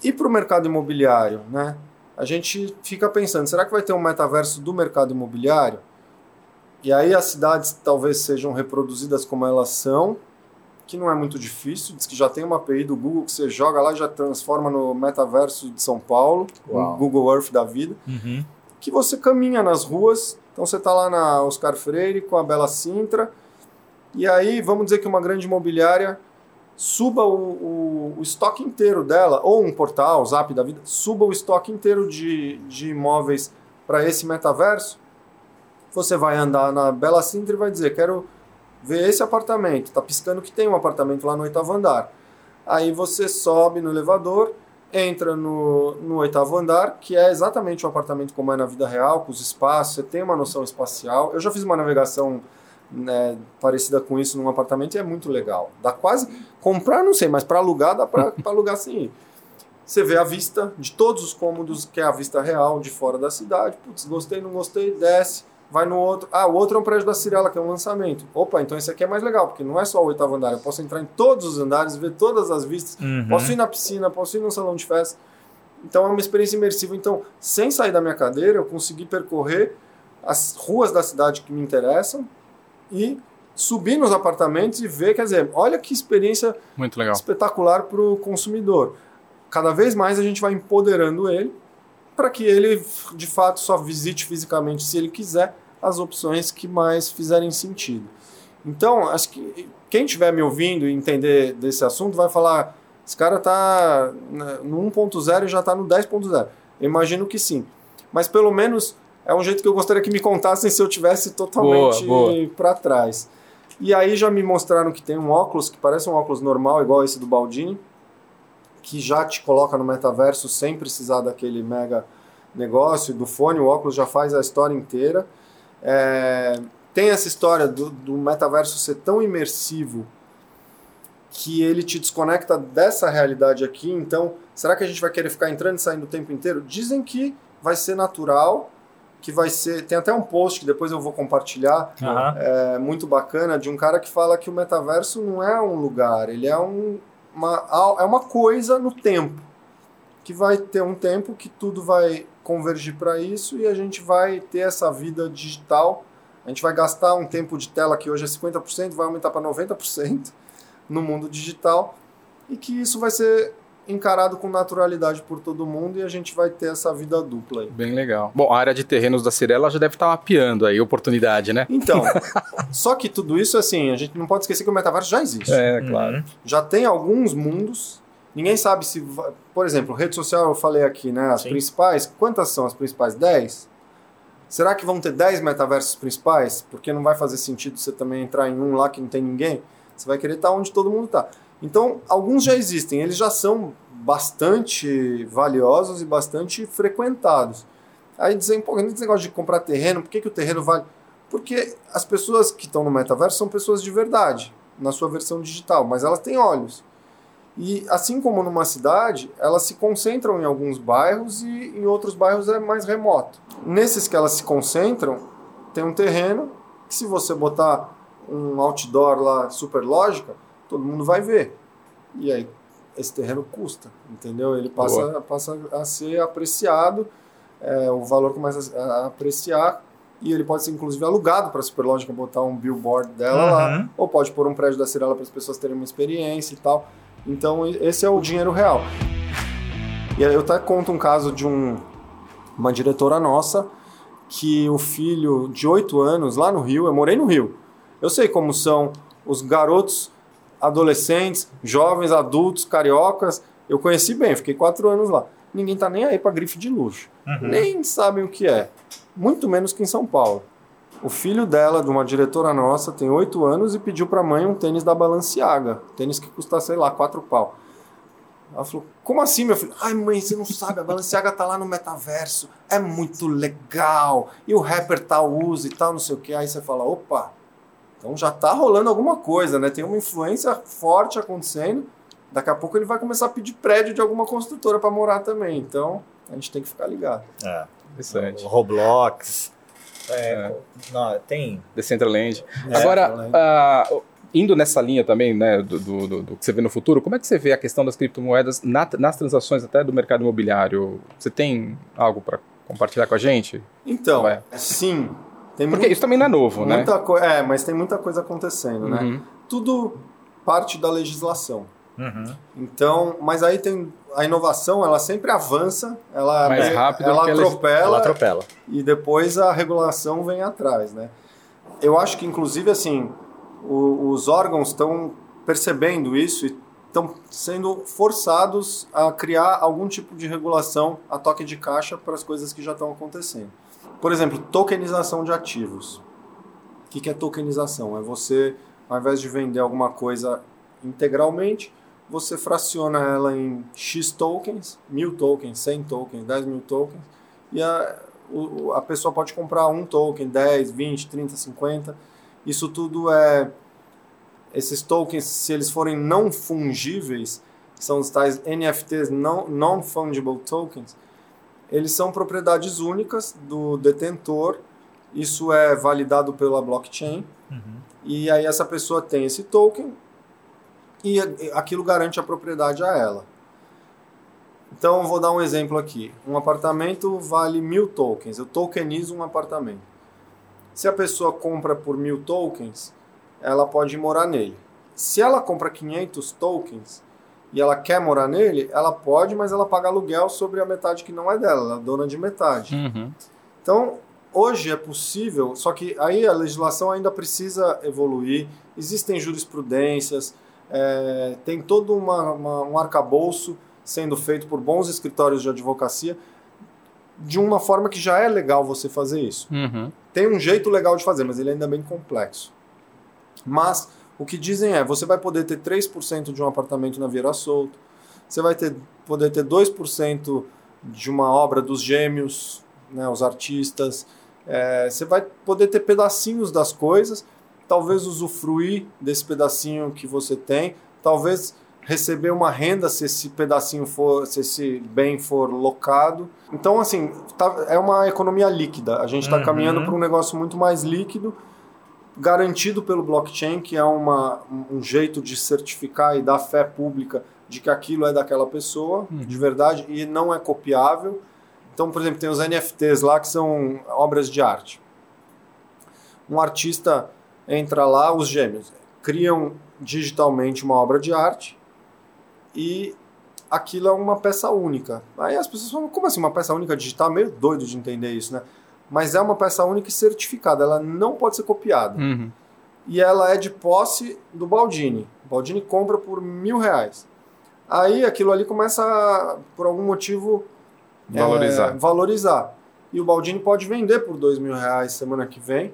E para o mercado imobiliário, né? A gente fica pensando, será que vai ter um metaverso do mercado imobiliário? E aí as cidades talvez sejam reproduzidas como elas são, que não é muito difícil, diz que já tem uma API do Google que você joga lá e já transforma no metaverso de São Paulo, Uau. o Google Earth da vida Uhum. que você caminha nas ruas. Então você está lá na Oscar Freire com a Bela Sintra, e aí vamos dizer que uma grande imobiliária suba o, o, o estoque inteiro dela, ou um portal, Zap da vida, suba o estoque inteiro de, de imóveis para esse metaverso. Você vai andar na Bela Sintra e vai dizer: Quero ver esse apartamento. Está piscando que tem um apartamento lá no oitavo andar. Aí você sobe no elevador, entra no, no oitavo andar, que é exatamente um apartamento como é na vida real, com os espaços, você tem uma noção espacial. Eu já fiz uma navegação né, parecida com isso num apartamento e é muito legal. Dá quase. Comprar, não sei, mas para alugar, dá para alugar sim. Você vê a vista de todos os cômodos, que é a vista real de fora da cidade. Putz, gostei, não gostei, desce. Vai no outro. Ah, o outro é um prédio da Cirela, que é um lançamento. Opa, então esse aqui é mais legal, porque não é só o oitavo andar. Eu posso entrar em todos os andares, ver todas as vistas. Uhum. Posso ir na piscina, posso ir no salão de festa. Então é uma experiência imersiva. Então, sem sair da minha cadeira, eu consegui percorrer as ruas da cidade que me interessam e subir nos apartamentos e ver, quer dizer, olha que experiência Muito legal. espetacular para o consumidor. Cada vez mais a gente vai empoderando ele para que ele, de fato, só visite fisicamente, se ele quiser, as opções que mais fizerem sentido. Então, acho que quem estiver me ouvindo e entender desse assunto vai falar: esse cara está no 1.0 e já está no 10.0. Eu imagino que sim. Mas pelo menos é um jeito que eu gostaria que me contassem se eu tivesse totalmente para trás. E aí já me mostraram que tem um óculos que parece um óculos normal, igual esse do Baldini, que já te coloca no metaverso sem precisar daquele mega negócio do fone. O óculos já faz a história inteira. É, tem essa história do, do metaverso ser tão imersivo que ele te desconecta dessa realidade aqui. Então, será que a gente vai querer ficar entrando e saindo o tempo inteiro? Dizem que vai ser natural, que vai ser. Tem até um post que depois eu vou compartilhar Aham. é, muito bacana de um cara que fala que o metaverso não é um lugar, ele é um, uma, é uma coisa no tempo. Que vai ter um tempo que tudo vai convergir para isso e a gente vai ter essa vida digital. A gente vai gastar um tempo de tela que hoje é 50%, vai aumentar para 90% no mundo digital e que isso vai ser encarado com naturalidade por todo mundo e a gente vai ter essa vida dupla aí. Bem legal. Bom, a área de terrenos da Cirela já deve estar mapeando aí, oportunidade, né? Então, só que tudo isso, assim, a gente não pode esquecer que o metaverso já existe. É, Uhum. Já tem alguns mundos. Ninguém sabe se. Por exemplo, rede social, eu falei aqui, né? As Sim. principais. Quantas são as principais? 10? Será que vão ter 10 metaversos principais? Porque não vai fazer sentido você também entrar em um lá que não tem ninguém. Você vai querer estar onde todo mundo está. Então, alguns já existem, eles já são bastante valiosos e bastante frequentados. Aí dizem, pô, esse negócio de comprar terreno, por que, que o terreno vale? Porque as pessoas que estão no metaverso são pessoas de verdade, na sua versão digital, mas elas têm olhos. E assim como numa cidade, elas se concentram em alguns bairros e em outros bairros é mais remoto. Nesses que elas se concentram, tem um terreno que se você botar um outdoor lá super lógica, todo mundo vai ver. E aí esse terreno custa, entendeu? Ele passa, passa a ser apreciado, é, o valor começa a apreciar e ele pode ser inclusive alugado para a Superlógica botar um billboard dela lá, Uhum. ou pode pôr um prédio da Cirela para as pessoas terem uma experiência e tal. Então esse é o dinheiro real. E aí eu até conto um caso de um, uma diretora nossa que o filho de 8 anos lá no Rio, eu morei no Rio. Eu sei como são os garotos, adolescentes, jovens, adultos, cariocas. Eu conheci bem, fiquei quatro anos lá. Ninguém tá nem aí para grife de luxo. Uhum. Nem sabem o que é. Muito menos que em São Paulo. O filho dela, de uma diretora nossa, tem oito anos e pediu para a mãe um tênis da Balenciaga. Tênis que custa, sei lá, quatro pau. Ela falou, como assim, meu filho? Ai, mãe, você não sabe, a Balenciaga tá lá no metaverso, é muito legal, e o rapper tal usa e tal, não sei o que. Aí você fala, opa, então já tá rolando alguma coisa, né? Tem uma influência forte acontecendo. Daqui a pouco ele vai começar a pedir prédio de alguma construtora para morar também. Então, a gente tem que ficar ligado. É. Interessante. O Roblox. É, É. Não, tem. Decentraland. É, Agora, ah, indo nessa linha também, né, do, do, do- do que você vê no futuro, como é que você vê a questão das criptomoedas na- nas transações até do mercado imobiliário? Você tem algo para compartilhar com a gente? Então, sim. Tem Porque muito- isso também não é novo, né? É, mas tem muita coisa acontecendo, né? Uhum. Tudo parte da legislação. Uhum. Então, mas aí tem a inovação, ela sempre avança, ela Mais rápido ela atropela Ela atropela. e depois a regulação vem atrás, né? Eu acho que inclusive assim, o- os órgãos estão percebendo isso e estão sendo forçados a criar algum tipo de regulação a toque de caixa para as coisas que já estão acontecendo. Por exemplo, tokenização de ativos. O que, é tokenização? É você, ao invés de vender alguma coisa integralmente, você fraciona ela em X tokens, mil tokens, 100 tokens, 10 mil tokens, e a, o- a pessoa pode comprar um token, 10, 20, 30, 50. Isso tudo é. Esses tokens, se eles forem não fungíveis, são os tais NFTs, Non-Fungible Tokens, eles são propriedades únicas do detentor. Isso é validado pela blockchain. E aí essa pessoa tem esse token e aquilo garante a propriedade a ela. Então vou dar um exemplo aqui. Um apartamento vale mil tokens. Eu tokenizo um apartamento. Se a pessoa compra por mil tokens, ela pode morar nele. Se ela compra 500 tokens e ela quer morar nele, ela pode, mas ela paga aluguel sobre a metade que não é dela. Ela é dona de metade. Uhum. Então, hoje é possível, só que aí a legislação ainda precisa evoluir, existem jurisprudências, é, tem todo uma, uma- um arcabouço sendo feito por bons escritórios de advocacia, de uma forma que já é legal você fazer isso. Uhum. Tem um jeito legal de fazer, mas ele ainda é bem complexo. Mas o que dizem é, você vai poder ter 3% de um apartamento na Vieira Solto, você vai ter, poder ter 2% de uma obra dos gêmeos, né, os artistas, é, você vai poder ter pedacinhos das coisas, talvez usufruir desse pedacinho que você tem, talvez receber uma renda se esse pedacinho for, se esse bem for locado. Então, assim, tá- é uma economia líquida. A gente está Uhum. caminhando para um negócio muito mais líquido, garantido pelo blockchain, que é uma, um jeito de certificar e dar fé pública de que aquilo é daquela pessoa, de verdade, e não é copiável. Então, por exemplo, tem os NFTs lá que são obras de arte. Um artista entra lá, os gêmeos criam digitalmente uma obra de arte e aquilo é uma peça única. Aí as pessoas falam, como assim uma peça única digital? Meio doido de entender isso, né? Mas é uma peça única e certificada, ela não pode ser copiada. Uhum. E ela é de posse do Baldini. O Baldini compra por mil reais. Aí aquilo ali começa, a, por algum motivo, é, Valorizar. valorizar. E o Baldini pode vender por dois mil reais semana que vem,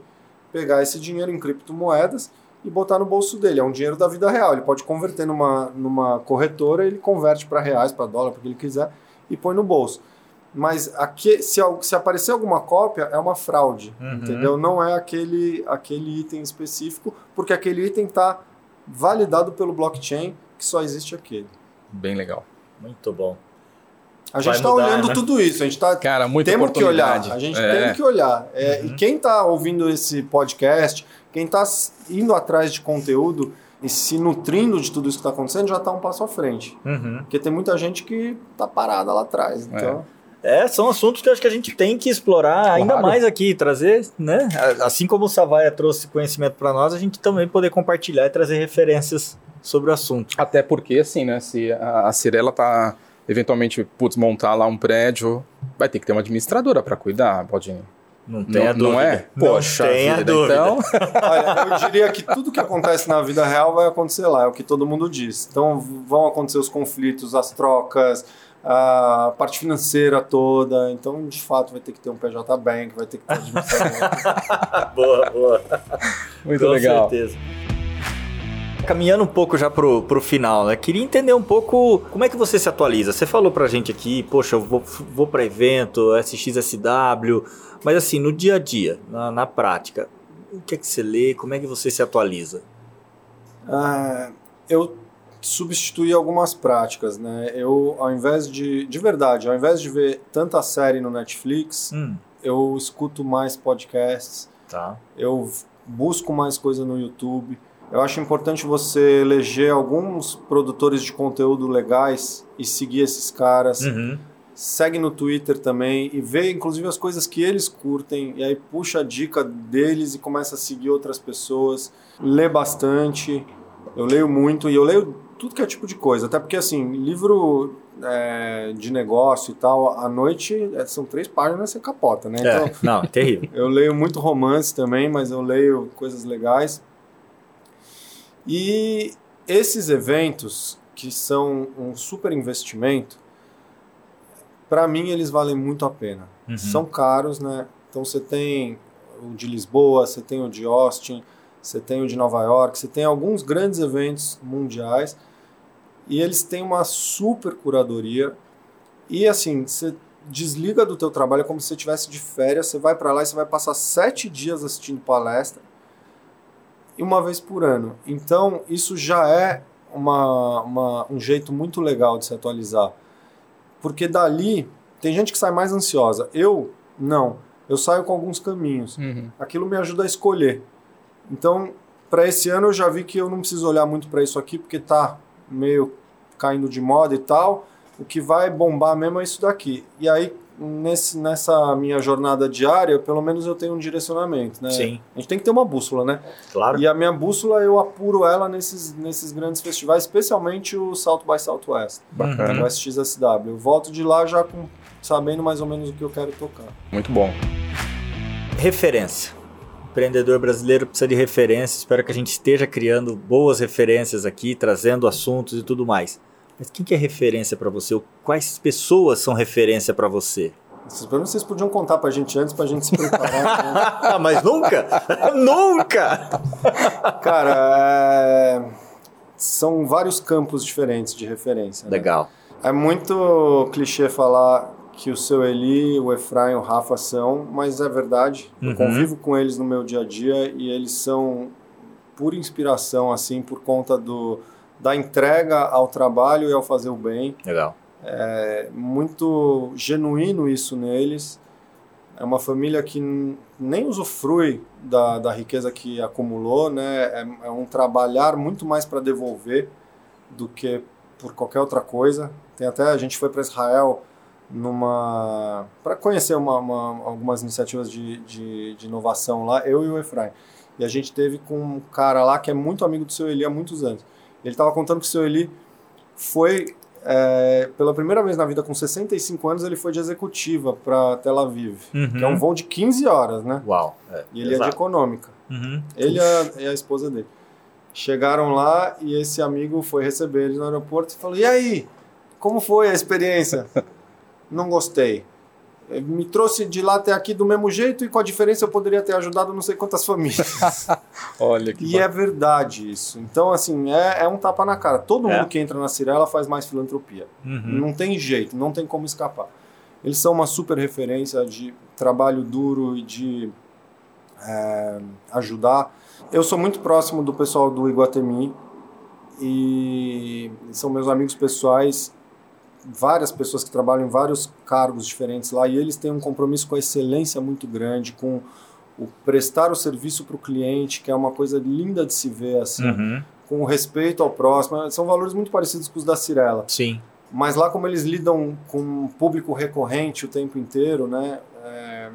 pegar esse dinheiro em criptomoedas e botar no bolso dele. É um dinheiro da vida real. Ele pode converter numa, numa corretora, ele converte para reais, para dólar, para o que ele quiser, e põe no bolso. Mas aqui, se, se aparecer alguma cópia, é uma fraude, Uhum. entendeu? Não é aquele, aquele item específico, porque aquele item está validado pelo blockchain, que só existe aquele. Bem legal. Muito bom. A gente está olhando né? tudo isso, a gente está Cara, muita temos que olhar. A gente É. tem que olhar. É, Uhum. E quem está ouvindo esse podcast, quem está indo atrás de conteúdo e se nutrindo de tudo isso que está acontecendo, já está um passo à frente. Uhum. Porque tem muita gente que está parada lá atrás. Então, É, são assuntos que eu acho que a gente tem que explorar ainda Claro. mais aqui, trazer, né? Assim como o Savaia trouxe conhecimento para nós, a gente também poder compartilhar e trazer referências sobre o assunto. Até porque, assim, né? Se a, a Cirela tá eventualmente, putz, montar lá um prédio, vai ter que ter uma administradora para cuidar, Baldini. Não tenha não, dúvida. não é? Poxa não tenha vida, dúvida. então. olha, eu diria que tudo que acontece na vida real vai acontecer lá, é o que todo mundo diz. Então vão acontecer os conflitos, as trocas, a parte financeira toda. Então, de fato, vai ter que ter um PJ Bank, vai ter que ter administrador. boa, boa. Muito Com legal. certeza. Caminhando um pouco já pro, pro final, né? Queria entender um pouco como é que você se atualiza. Você falou pra gente aqui, poxa, eu vou, vou pra evento, SXSW, mas assim, no dia a dia, na, na prática, o que é que você lê? Como é que você se atualiza? Ah, eu substituí algumas práticas, né? Eu, ao invés de, de verdade, ao invés de ver tanta série no Netflix, Hum, eu escuto mais podcasts, tá. eu busco mais coisa no YouTube. Eu acho importante você eleger alguns produtores de conteúdo legais e seguir esses caras. Uhum. Segue no Twitter também e vê inclusive as coisas que eles curtem e aí puxa a dica deles e começa a seguir outras pessoas. Lê bastante. Eu leio muito e eu leio tudo que é tipo de coisa. Até porque assim, livro é, de negócio e tal, à noite é, são três páginas você capota, né? Então, É, não, é terrível. eu leio muito romance também, mas eu leio coisas legais. E esses eventos, que são um super investimento, para mim eles valem muito a pena. Uhum. São caros, né? Então você tem o de Lisboa, você tem o de Austin, você tem o de Nova York, você tem alguns grandes eventos mundiais e eles têm uma super curadoria. E assim, você desliga do teu trabalho como se você estivesse de férias, você vai para lá e você vai passar sete dias assistindo palestra e uma vez por ano. Então, isso já é uma, uma- um jeito muito legal de se atualizar. Porque dali, tem gente que sai mais ansiosa. Eu, não. Eu saio com alguns caminhos. Uhum. Aquilo me ajuda a escolher. Então, para esse ano eu já vi que eu não preciso olhar muito para isso aqui, porque tá meio caindo de moda e tal. O que vai bombar mesmo é isso daqui. E aí, nesse, nessa minha jornada diária, pelo menos eu tenho um direcionamento, né? Sim, A gente tem que ter uma bússola, né? claro. E a minha bússola eu apuro ela nesses, nesses grandes festivais, especialmente o South by Southwest, Bacana. o SXSW. Eu volto de lá já com, sabendo mais ou menos o que eu quero tocar. Muito bom. Referência. Empreendedor brasileiro precisa de referência. Espero que a gente esteja criando boas referências aqui, trazendo assuntos e tudo mais. Mas quem que é referência para você? Ou Quais pessoas são referência para você? Essas perguntas vocês podiam contar pra gente antes, pra gente se preparar. né? Ah, mas nunca? nunca! Cara, é, são vários campos diferentes de referência. né? Legal. É muito clichê falar que o seu Eli, o Efraim, o Rafa são, mas é verdade. Uhum. Eu convivo com eles no meu dia a dia e eles são pura inspiração, assim, por conta do, da entrega ao trabalho e ao fazer o bem. Legal. É muito genuíno isso neles. É uma família que nem usufrui da, da riqueza que acumulou, né? É, é um trabalhar muito mais para devolver do que por qualquer outra coisa. Tem até a gente foi para Israel numa para conhecer uma, uma- algumas iniciativas de, de, de inovação lá, eu e o Efraim. E a gente teve com um cara lá que é muito amigo do seu Eli há muitos anos. Ele estava contando que o seu Eli foi é, pela primeira vez na vida com 65 anos ele foi de executiva para Tel Aviv, que é um voo de 15 horas, né? Uau. É, E ele é de exato. econômica. Uhum. Ele e a, e a esposa dele. Chegaram lá e esse amigo foi receber eles no aeroporto e falou: E aí, como foi a experiência? Não gostei. Eh, Me trouxe de lá até aqui do mesmo jeito e com a diferença eu poderia ter ajudado não sei quantas famílias. Olha que e é verdade isso. Então, assim, é, é um tapa na cara. Todo É. mundo que entra na Cirela faz mais filantropia. Uhum. Não tem jeito, não tem como escapar. Eles são uma super referência de trabalho duro e de é, ajudar. Eu sou muito próximo do pessoal do Iguatemi e são meus amigos pessoais, várias pessoas que trabalham em vários cargos diferentes lá e eles têm um compromisso com a excelência muito grande, com o prestar o serviço para o cliente, que é uma coisa linda de se ver assim, Uhum. com o respeito ao próximo. São valores muito parecidos com os da Cirela. Sim. Mas lá como eles lidam com um público recorrente o tempo inteiro, né, é,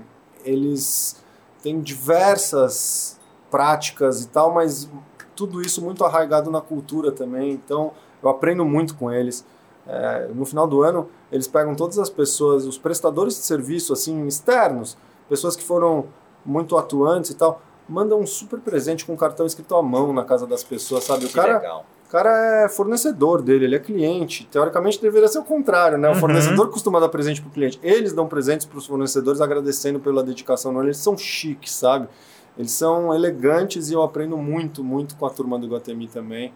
eles têm diversas práticas e tal, mas tudo isso muito arraigado na cultura também. Então eu aprendo muito com eles. É, no final do ano eles pegam todas as pessoas, os prestadores de serviço assim externos, pessoas que foram muito atuantes e tal, mandam um super presente com um cartão escrito à mão na casa das pessoas, sabe? O Que cara legal. O cara é fornecedor dele, ele é cliente. Teoricamente deveria ser o contrário, né? O Uhum. fornecedor costuma dar presente pro cliente. Eles dão presentes pros fornecedores agradecendo pela dedicação. Não, eles são chiques, sabe? Eles são elegantes e eu aprendo muito, muito com a turma do Guatemi também.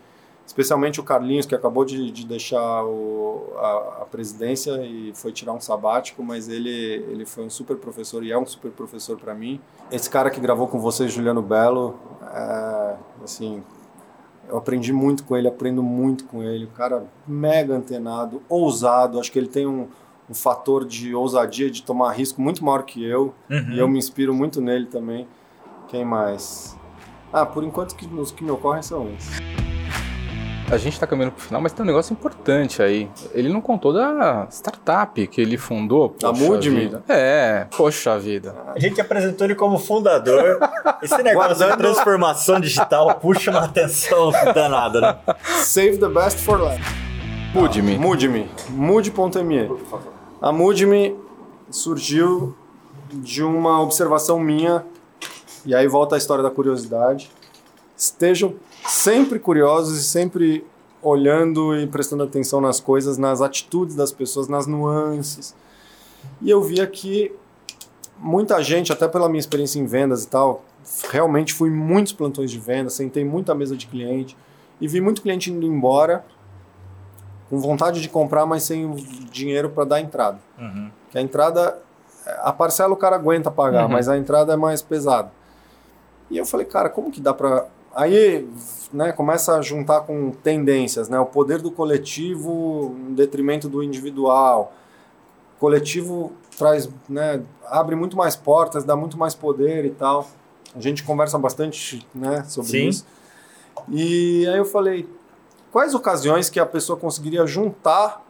Especialmente o Carlinhos, que acabou de, de deixar o- a, a presidência e foi tirar um sabático, mas ele, ele foi um super professor e é um super professor para mim. Esse cara que gravou com vocês, Juliano Belo, é, assim, eu aprendi muito com ele, aprendo muito com ele. O cara mega antenado, ousado. Acho que ele tem um, um fator de ousadia, de tomar risco muito maior que eu. Uhum. E eu me inspiro muito nele também. Quem mais? Ah, por enquanto que, os que me ocorrem são esses. A gente tá caminhando pro final, mas tem um negócio importante aí. Ele não contou da startup que ele fundou. Da poxa Moodme? vida. É, poxa vida. A gente apresentou ele como fundador. Esse negócio Guardando- transformação digital puxa uma atenção danada, né? Save the best for last. Moodme. Moodme. Mood.me. A Moodme surgiu de uma observação minha, e aí volta a história da curiosidade. Estejam sempre curiosos e sempre olhando e prestando atenção nas coisas, nas atitudes das pessoas, nas nuances. E eu via que muita gente, até pela minha experiência em vendas e tal, realmente fui em muitos plantões de venda, sentei muita mesa de cliente e vi muito cliente indo embora com vontade de comprar, mas sem dinheiro para dar entrada. Uhum. Que a entrada, a parcela o cara aguenta pagar, Uhum. mas a entrada é mais pesada. E eu falei, cara, como que dá para Aí, né, começa a juntar com tendências, né? O poder do coletivo em detrimento do individual. O coletivo traz, né, abre muito mais portas, dá muito mais poder e tal. A gente conversa bastante, né, sobre Sim. isso. E aí eu falei, quais ocasiões que a pessoa conseguiria juntar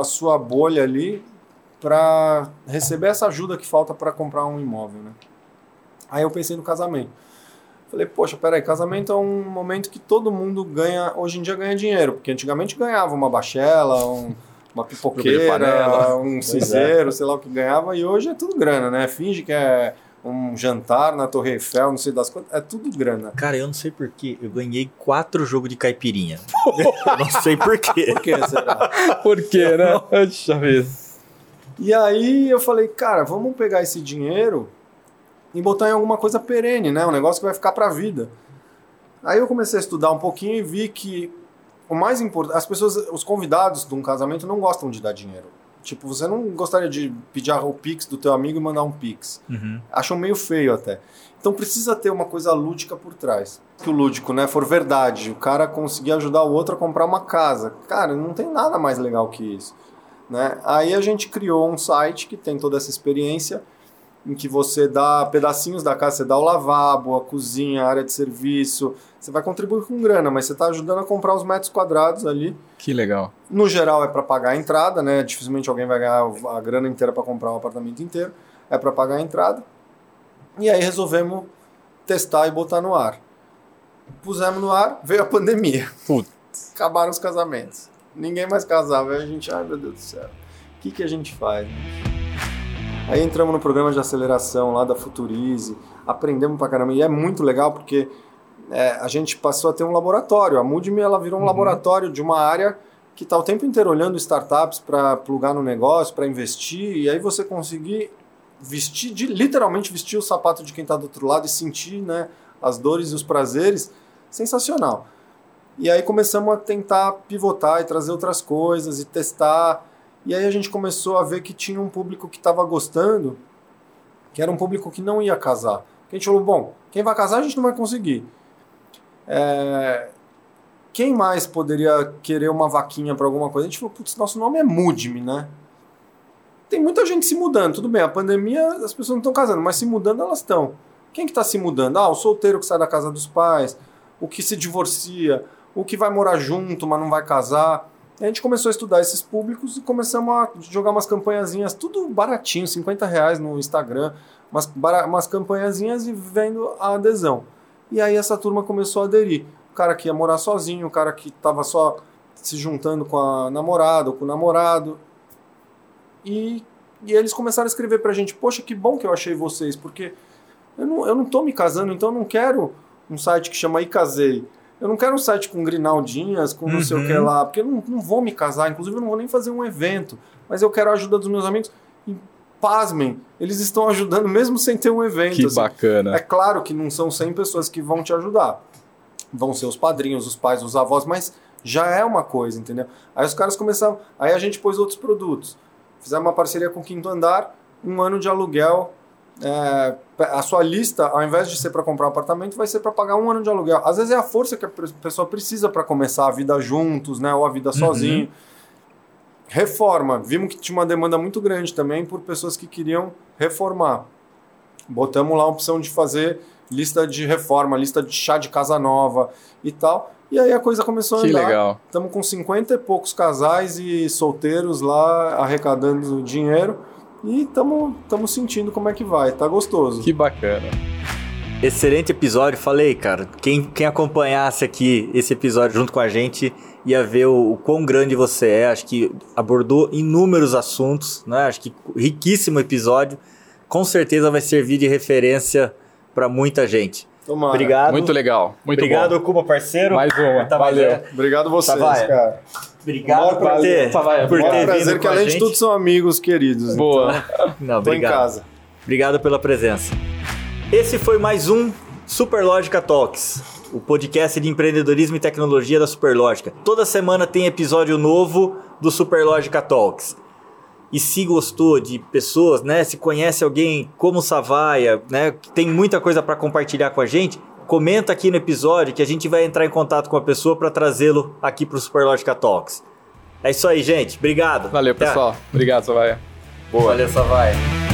a sua bolha ali para receber essa ajuda que falta para comprar um imóvel, né? Aí eu pensei no casamento. Falei, poxa, peraí, casamento é um momento que todo mundo ganha, hoje em dia ganha dinheiro, porque antigamente ganhava uma bachela, um- uma pipoqueira, um é. cinzeiro, sei lá o que ganhava, e hoje é tudo grana, né? Finge que é um jantar na Torre Eiffel, não sei das quantas, é tudo grana. Cara, eu não sei porquê. Eu ganhei quatro jogos de caipirinha. eu não sei porquê. Por que será? Por quê, né? Puxa vida. E aí eu falei, cara, vamos pegar esse dinheiro e botar em alguma coisa perene, né? Um negócio que vai ficar pra vida. Aí eu comecei a estudar um pouquinho e vi que o mais importante, as pessoas, os convidados de um casamento não gostam de dar dinheiro. Tipo, você não gostaria de pedir o Pix do teu amigo e mandar um Pix. Uhum. Acham meio feio até. Então precisa ter uma coisa lúdica por trás. Que o lúdico, né, for verdade, o cara conseguir ajudar o outro a comprar uma casa. Cara, não tem nada mais legal que isso. Né? Aí a gente criou um site que tem toda essa experiência, em que você dá pedacinhos da casa, você dá o lavabo, a cozinha, a área de serviço. Você vai contribuir com grana, mas você está ajudando a comprar os metros quadrados ali. Que legal. No geral é para pagar a entrada, né? Dificilmente alguém vai ganhar a grana inteira para comprar um apartamento inteiro. É para pagar a entrada. E aí resolvemos testar e botar no ar. Pusemos no ar, veio a pandemia. Putz. Acabaram os casamentos. Ninguém mais casava. Aí a gente, ai meu Deus do céu, o que, que a gente faz? Aí entramos no programa de aceleração lá da Futurize, aprendemos pra caramba. E é muito legal porque é, a gente passou a ter um laboratório. A Moodme ela virou um laboratório de uma área que está o tempo inteiro olhando startups para plugar no negócio, para investir, e aí você conseguir vestir, de, literalmente vestir o sapato de quem está do outro lado e sentir né, as dores e os prazeres, sensacional. E aí começamos a tentar pivotar e trazer outras coisas e testar. E aí a gente começou a ver que tinha um público que estava gostando, que era um público que não ia casar. A gente falou, bom, quem vai casar a gente não vai conseguir. É, Quem mais poderia querer uma vaquinha para alguma coisa? A gente falou, putz, nosso nome é Mudme, né? Tem muita gente se mudando, tudo bem, a pandemia as pessoas não estão casando, mas se mudando elas estão. Quem que está se mudando? Ah, o solteiro que sai da casa dos pais, o que se divorcia, o que vai morar junto, mas não vai casar. A gente começou a estudar esses públicos e começamos a jogar umas campanhazinhas, tudo baratinho, 50 reais no Instagram, umas, umas campanhazinhas e vendo a adesão. E aí essa turma começou a aderir. O cara que ia morar sozinho, o cara que estava só se juntando com a namorada ou com o namorado. E, e eles começaram a escrever pra gente, poxa, que bom que eu achei vocês, porque eu não, eu não tô me casando, então eu não quero um site que chama Icasei. Eu não quero um site com grinaldinhas, com não sei o que Uhum. lá, porque eu não, não vou me casar, inclusive eu não vou nem fazer um evento, mas eu quero a ajuda dos meus amigos. E pasmem, eles estão ajudando mesmo sem ter um evento. Que assim. bacana. É claro que não são 100 pessoas que vão te ajudar. Vão ser os padrinhos, os pais, os avós, mas já é uma coisa, entendeu? Aí os caras começaram. Aí a gente pôs outros produtos. Fizemos uma parceria com o Quinto Andar, um ano de aluguel. É, a sua lista, ao invés de ser para comprar um apartamento, vai ser para pagar um ano de aluguel. Às vezes é a força que a pe- pessoa precisa para começar a vida juntos, né? Ou a vida sozinho. Reforma. Vimos que tinha uma demanda muito grande também por pessoas que queriam reformar. Botamos lá a opção de fazer lista de reforma, lista de chá de casa nova e tal. E aí a coisa começou a Que andar. legal. Estamos com 50 e poucos casais e solteiros lá arrecadando dinheiro. E estamos sentindo como é que vai. Tá gostoso. Que bacana. Excelente episódio, falei, cara. Quem, quem acompanhasse aqui esse episódio junto com a gente ia ver o, o quão grande você é. Acho que abordou inúmeros assuntos, né? Acho que riquíssimo episódio. Com certeza vai servir de referência para muita gente. Tomara. Obrigado. Muito legal. Muito Obrigado, bom. Kuma, parceiro. Mais uma. Tá Valeu. Obrigado vocês, Savaia. cara. Obrigado por ter, prazer. Por maior ter Prazer vindo que com a além de gente. tudo são amigos queridos. Boa. Não, Tô em obrigado. casa. Obrigado pela presença. Esse foi mais um Superlógica Talks, o podcast de empreendedorismo e tecnologia da Superlógica. Toda semana tem episódio novo do Superlógica Talks. E se gostou de pessoas, né? Se conhece alguém como o Savaia, né? Que tem muita coisa para compartilhar com a gente, comenta aqui no episódio que a gente vai entrar em contato com a pessoa para trazê-lo aqui para o Superlógica Talks. É isso aí, gente. Obrigado. Valeu, pessoal. Obrigado, Savaia. Valeu, Savaia.